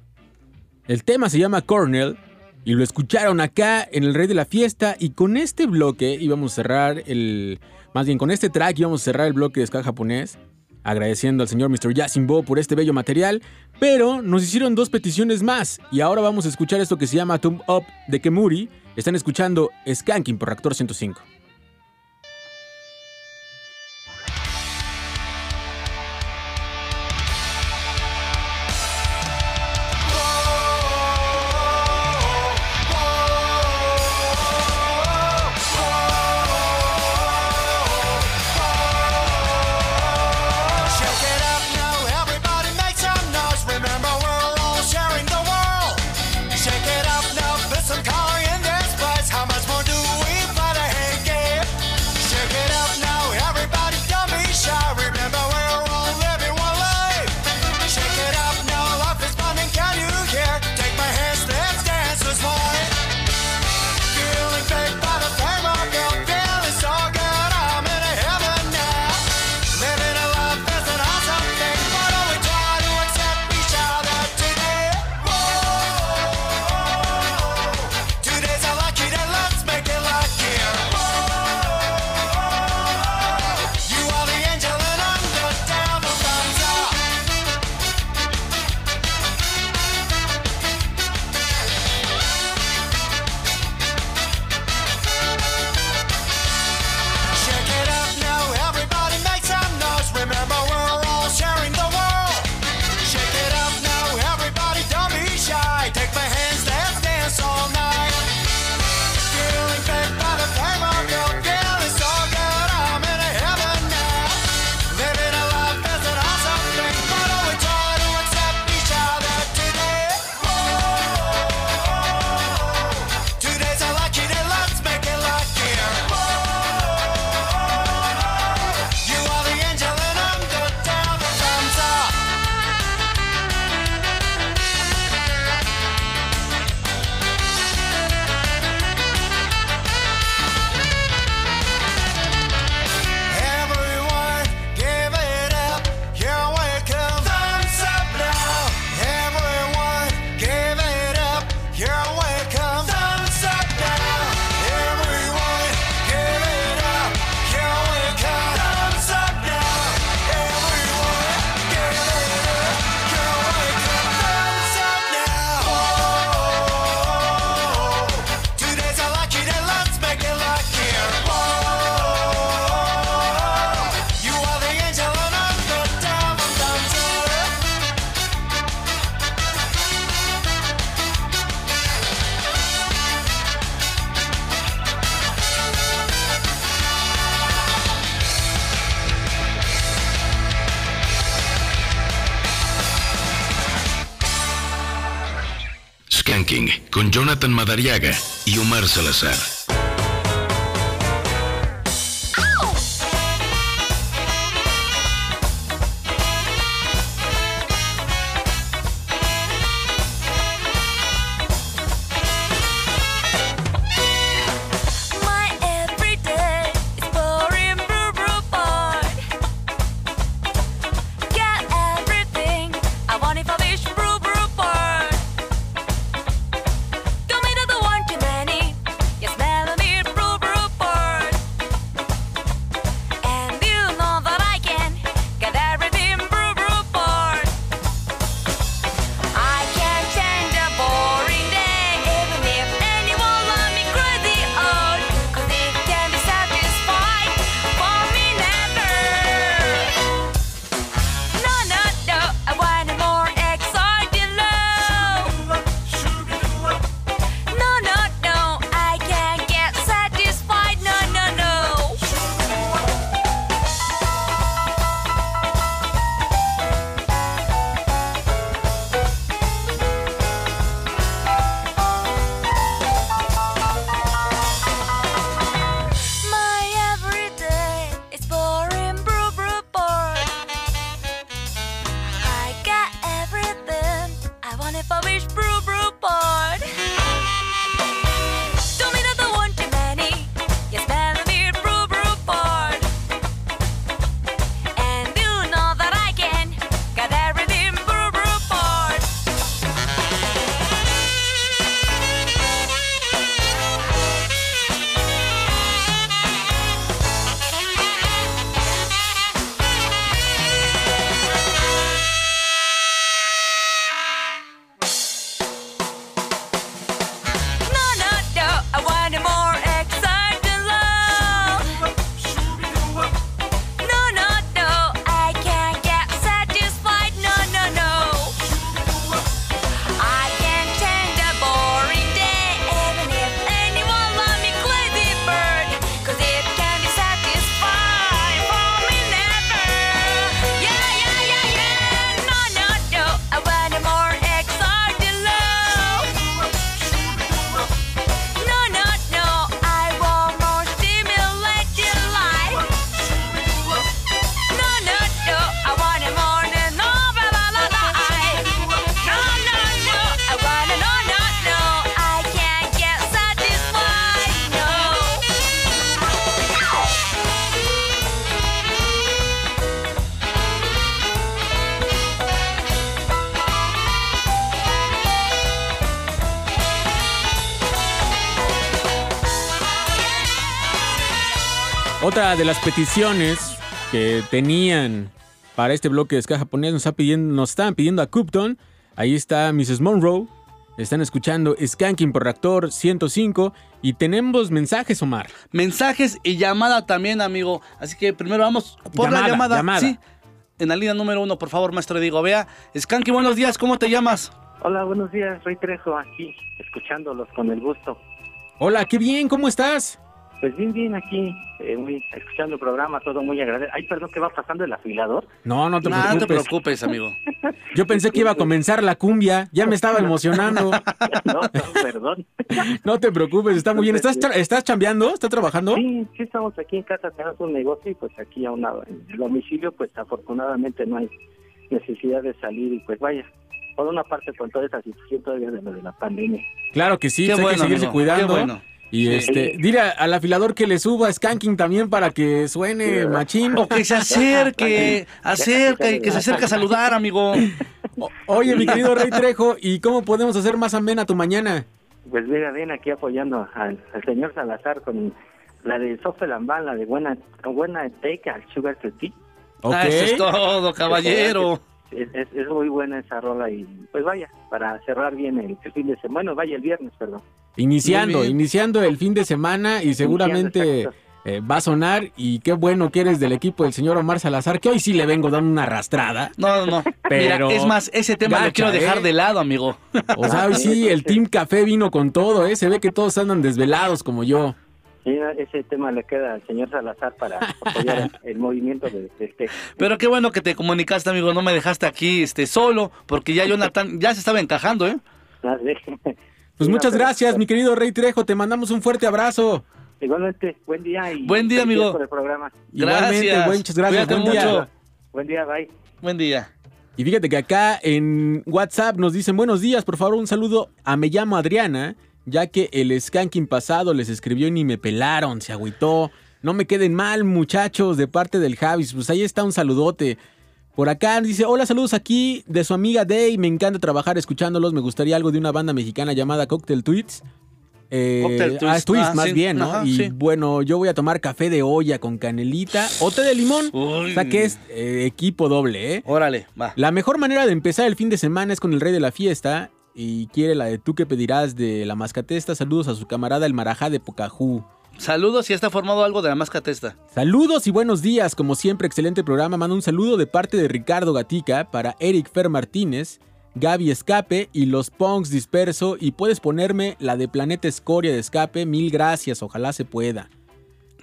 El tema se llama Cornell. Y lo escucharon acá en El Rey de la Fiesta. Y con este bloque íbamos a cerrar el. Más bien, con este track íbamos a cerrar el bloque de ska japonés. Agradeciendo al señor Mr. Yasimbo por este bello material. Pero nos hicieron dos peticiones más. Y ahora vamos a escuchar esto que se llama Thumb Up de Kemuri. Están escuchando Skanking por Reactor 105. Madariaga y Omar Salazar. De las peticiones que tenían para este bloque de ska japonés nos, está pidiendo, nos estaban pidiendo a Cupton. Ahí está Mrs. Monroe. Están escuchando Skanking por Reactor 105 y tenemos mensajes, Omar. Mensajes y llamada también, amigo. Así que primero vamos por Llamada, la llamada. llamada. Sí. En la línea número uno, por favor, maestro Diego. Vea, Skanky, buenos días, ¿cómo te llamas? Hola, buenos días, soy Trejo aquí, escuchándolos con el gusto. Hola, qué bien, ¿cómo estás? Pues bien, bien aquí, eh, muy, escuchando el programa, todo muy agradable. Ay, perdón, ¿qué va pasando el afilador? No, no te Nah, no te preocupes. preocupes, amigo. Yo pensé que iba a comenzar la cumbia, ya me estaba emocionando. No, no, perdón. No te preocupes, está muy bien. ¿Estás, tra- estás chambeando? ¿Estás trabajando? Sí, sí estamos aquí en casa, tenemos un negocio y pues aquí a un lado, en el domicilio, pues afortunadamente no hay necesidad de salir y pues vaya, por una parte con toda esa situación todavía de lo de la pandemia. Claro que sí, Qué pues hay bueno, que seguirse amigo, cuidando. qué bueno. Y este, dile al afilador que le suba Skanking también para que suene machín. O que se acerque, acerca y que se acerque a saludar, amigo. O- Oye, mi querido Rey Trejo, ¿y cómo podemos hacer más amena tu mañana? Pues mira, bien aquí apoyando al, al señor Salazar con la de Sofía Lambán, la de buena, buena take al Sugar to Tea. Ah, eso es todo, caballero. Es, es- es muy buena esa rola y pues vaya, para cerrar bien el, el fin de semana, bueno, vaya el viernes, perdón. Iniciando, iniciando el fin de semana y seguramente eh, va a sonar. Y qué bueno que eres del equipo del señor Omar Salazar, que hoy sí le vengo dando una arrastrada. No, no, no. Pero Mira, es más, ese tema lo quiero dejar de lado, amigo. O sea, hoy sí, el Team Café vino con todo, ¿eh? Se ve que todos andan desvelados como yo. Ese tema le queda al señor Salazar para apoyar el, movimiento de, de este. Pero qué bueno que te comunicaste, amigo. No me dejaste aquí este, solo, porque ya Jonathan ya se estaba encajando, ¿eh? Ah. Pues muchas no, pero- gracias, mi querido Rey Trejo. Te mandamos un fuerte abrazo. Igualmente, buen día y Buen día, amigo. por el programa. Igualmente, Gracias. muchas gracias. Buen día. mucho. Buen día, bye. Buen día. Y fíjate que acá en WhatsApp nos dicen buenos días, por favor un saludo a Me llamo Adriana, ya que el skanking pasado les escribió y ni me pelaron, se agüitó. No me queden mal muchachos de parte del Javis, pues ahí está un saludote. Por acá dice, hola saludos aquí de su amiga Day, me encanta trabajar escuchándolos, me gustaría algo de una banda mexicana llamada Cocktail Tweets. Eh, Cocktail ah. Twist, Ah, más sí. bien, ¿no? Ajá, y sí. bueno, yo voy a tomar café de olla con canelita o té de limón. O sea que es eh, equipo doble, ¿eh? Órale, va. La mejor manera de empezar el fin de semana es con el rey de la fiesta y quiere la de tú que pedirás de la mascatesta. Saludos a su camarada el marajá de Pocahú. Saludos, ya está formado algo de la mascatesta. Saludos y buenos días, como siempre, excelente programa. Mando un saludo de parte de Ricardo Gatica para Eric Fer Martínez, Gaby Escape y los Punks Disperso. Y puedes ponerme la de Planeta Escoria de Escape. Mil gracias, ojalá se pueda.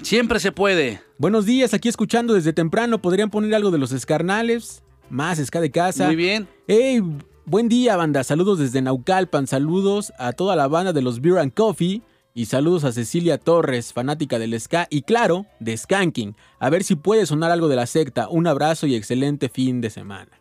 Siempre se puede. Buenos días, aquí escuchando desde temprano. ¿Podrían poner algo de los escarnales? Más esca de casa. Muy bien. Hey, buen día, banda. Saludos desde Naucalpan. Saludos a toda la banda de los Beer and Coffee. Y saludos a Cecilia Torres, fanática del ska. Y claro, de Skanking. A ver si puede sonar algo de la secta. Un abrazo y excelente fin de semana.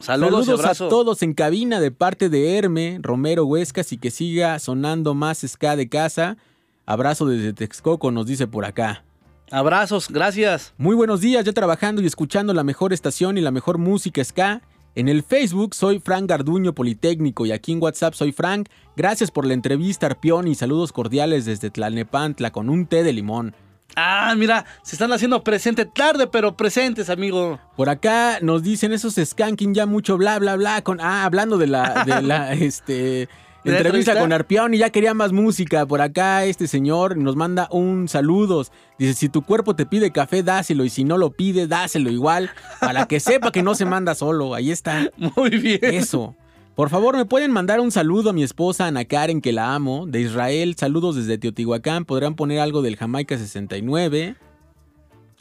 Saludos, a todos en cabina de parte de Herme, Romero Huescas y que siga sonando más ska de casa. Abrazo desde Texcoco, nos dice por acá. Abrazos, gracias. Muy buenos días, ya trabajando y escuchando la mejor estación y la mejor música ska. En el Facebook soy Frank Garduño Politécnico y aquí en WhatsApp soy Frank. Gracias por la entrevista, Arpión, y saludos cordiales desde Tlalnepantla con un té de limón. Ah, mira, se están haciendo presente tarde, pero presentes, amigo. Por acá nos dicen esos skanking ya mucho bla bla bla con ah hablando de la de la este ¿De la entrevista con Arpión y ya quería más música. Por acá este señor nos manda un saludos. Dice, si tu cuerpo te pide café, dáselo. Y si no lo pide, dáselo igual. Para que sepa que no se manda solo. Ahí está. Muy bien. Eso. Por favor, ¿me pueden mandar un saludo a mi esposa Ana Karen, que la amo? De Israel, saludos desde Teotihuacán. ¿Podrán poner algo del Jamaica 69?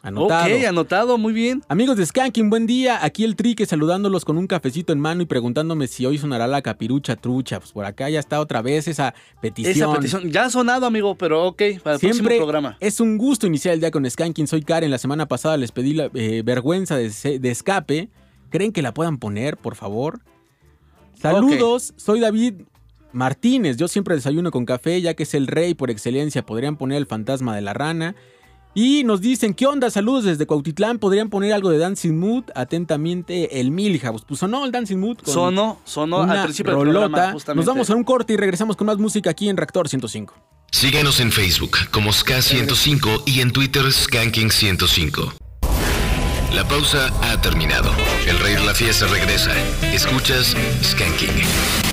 Anotado. Ok, anotado, muy bien. Amigos de Skanking, buen día. Aquí el Trique saludándolos con un cafecito en mano y preguntándome si hoy sonará la capirucha trucha. Pues por acá ya está otra vez esa petición. Esa petición ya ha sonado, amigo, pero ok, para el Siempre próximo programa. es un gusto iniciar el día con Skanking. Soy Karen. La semana pasada les pedí la eh, vergüenza de escape. ¿Creen que la puedan poner, por favor? Saludos, soy David Martínez. Yo siempre desayuno con café, ya que es el rey por excelencia. Podrían poner el fantasma de la rana. Y nos dicen, ¿qué onda? Saludos desde Cuautitlán. ¿Podrían poner algo de Dancing Mood? Atentamente, el Milhouse. Pues sonó el Dancing Mood. con Sonó, sonó al una principio del rolota. programa, justamente. Nos vamos a un corte y regresamos con más música aquí en Reactor 105. Síguenos en Facebook como SK105 y en Twitter Skanking105. La pausa ha terminado. El rey de la fiesta regresa. Escuchas Skanking.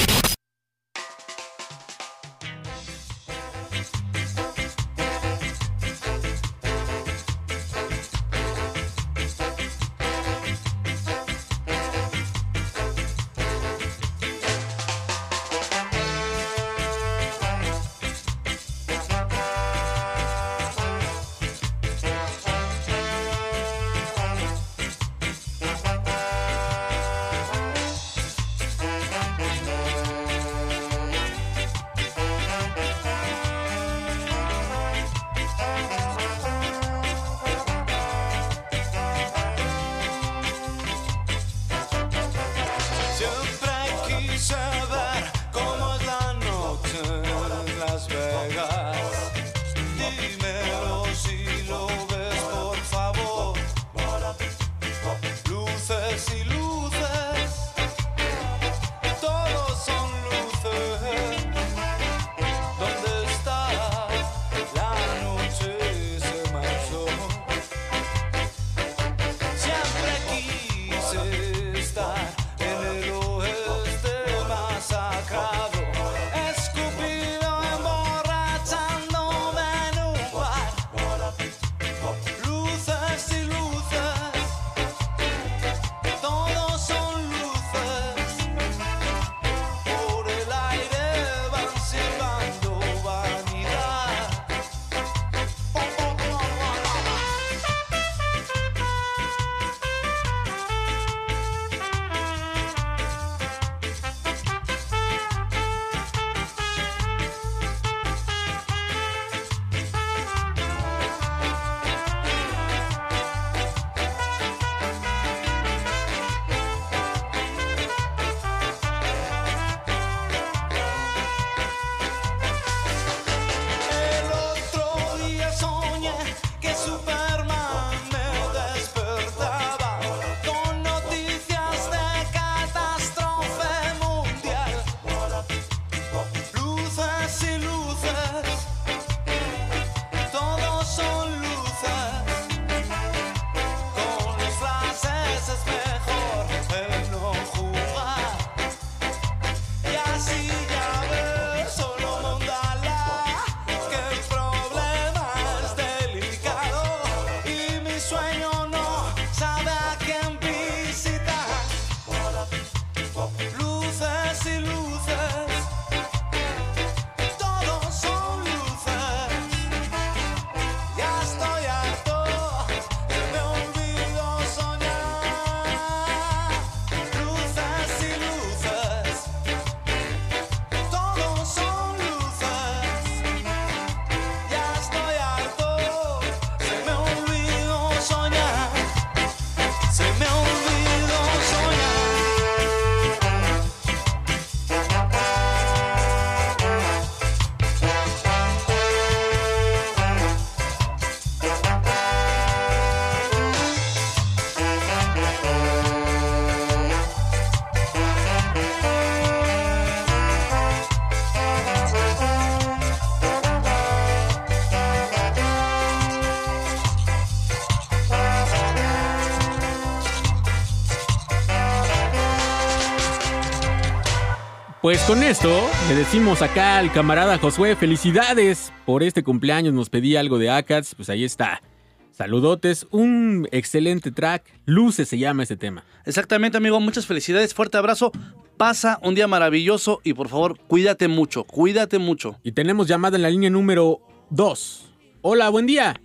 Pues con esto le decimos acá al camarada Josué, felicidades por este cumpleaños, nos pedía algo de Akats, pues ahí está. Saludotes, un excelente track, Luces se llama este tema. Exactamente, amigo. Muchas felicidades. Fuerte abrazo. Pasa un día maravilloso y por favor, cuídate mucho. Cuídate mucho. Y tenemos llamada en la línea número 2. Hola, buen día.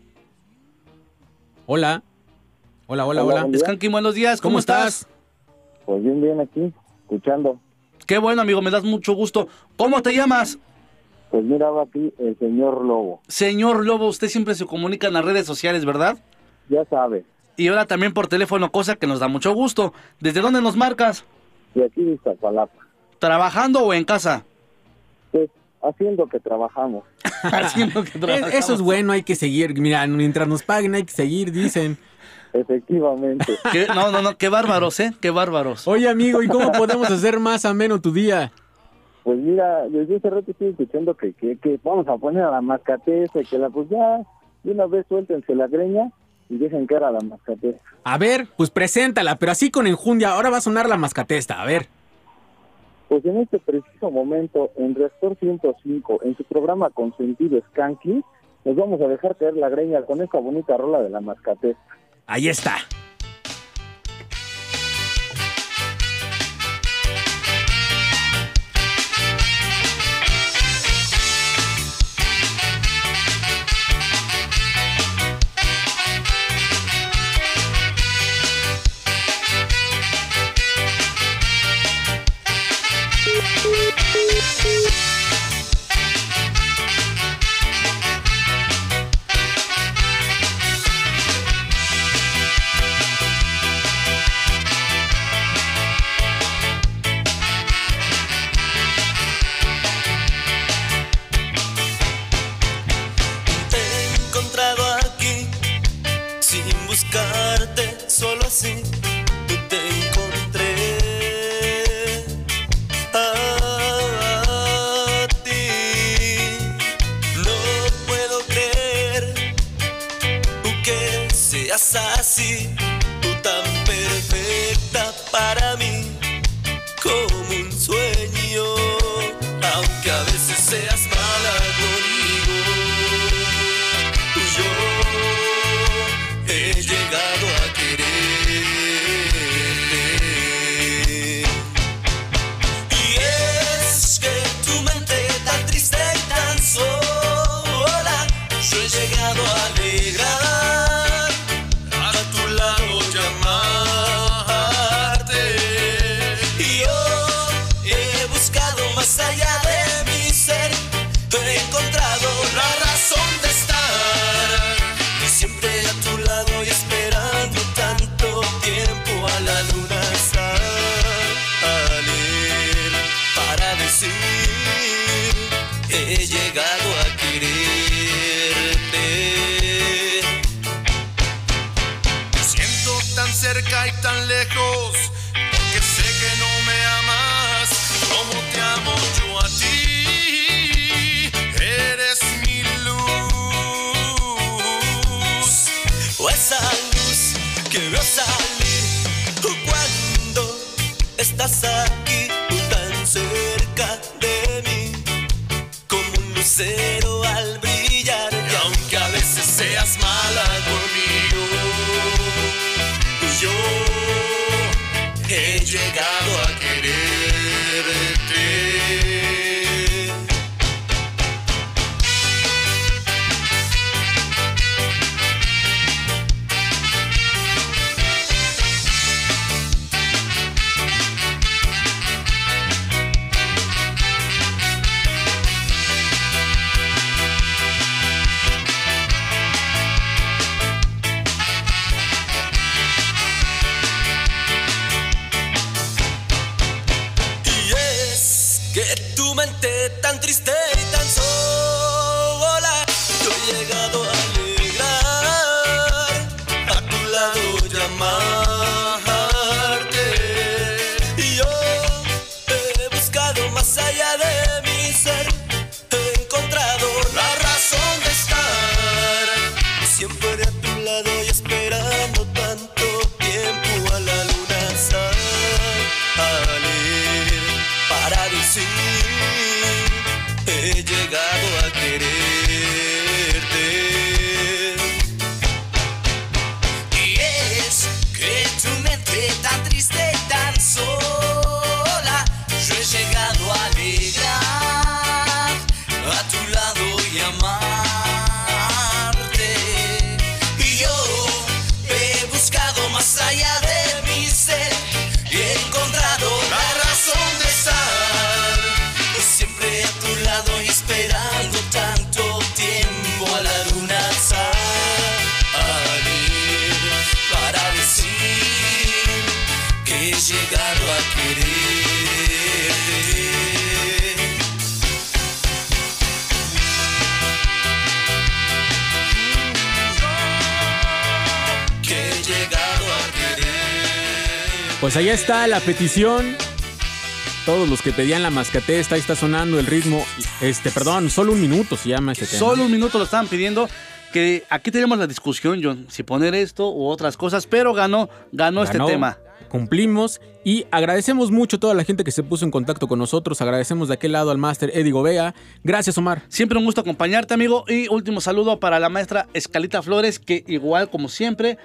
Hola. Hola, hola, hola. Skanky, buenos días. ¿Cómo, ¿Cómo estás? estás? Pues bien, bien aquí, escuchando. Qué bueno, amigo. Me das mucho gusto. ¿Cómo te llamas? Pues mira, va aquí el señor Lobo. Señor Lobo, usted siempre se comunica en las redes sociales, ¿verdad? Ya sabe. Y ahora también por teléfono, cosa que nos da mucho gusto. ¿Desde dónde nos marcas? De aquí de Iztapalapa. ¿Trabajando o en casa? Pues haciendo que trabajamos. Haciendo que Es- Eso es bueno, hay que seguir. Mira, mientras nos paguen hay que seguir, dicen. Efectivamente. ¿Qué? No, no, no. Qué bárbaros, ¿eh? Qué bárbaros. Oye, amigo, ¿y cómo podemos hacer más ameno tu día? Pues mira, desde hace rato estoy escuchando que, que, que vamos a poner a la mascatesa, que la pues ya, de una vez suéltense la greña y dejen que era la mascatesa. A ver, pues preséntala, pero así con enjundia. Ahora va a sonar la mascatesta, a ver. Pues en este preciso momento, en Reactor 105, en su programa Consentido Skanky, nos vamos a dejar caer la greña con esta bonita rola de la mascatesa. Ahí está. Está la petición. Todos los que pedían la mascatesta, ahí está sonando el ritmo. Este, perdón, solo un minuto se llama este tema. Solo un minuto lo estaban pidiendo. Que aquí tenemos la discusión, John, si poner esto u otras cosas, pero ganó, ganó, este tema. Cumplimos y agradecemos mucho a toda la gente que se puso en contacto con nosotros. Agradecemos de aquel lado al máster Eddie Gobea. Gracias, Omar. Siempre un gusto acompañarte, amigo. Y último saludo para la maestra Escalita Flores, que igual como siempre,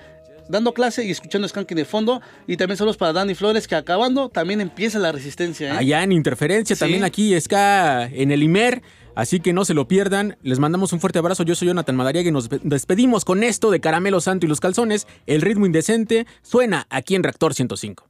dando clase y escuchando Skanking de fondo. Y también saludos para Dani Flores, que acabando también empieza la resistencia. ¿eh? Allá en Interferencia, Sí. también aquí está en el IMER. Así que no se lo pierdan. Les mandamos un fuerte abrazo. Yo soy Jonathan Madariaga y nos despedimos con esto de Caramelo Santo y los calzones. El ritmo indecente suena aquí en Reactor 105.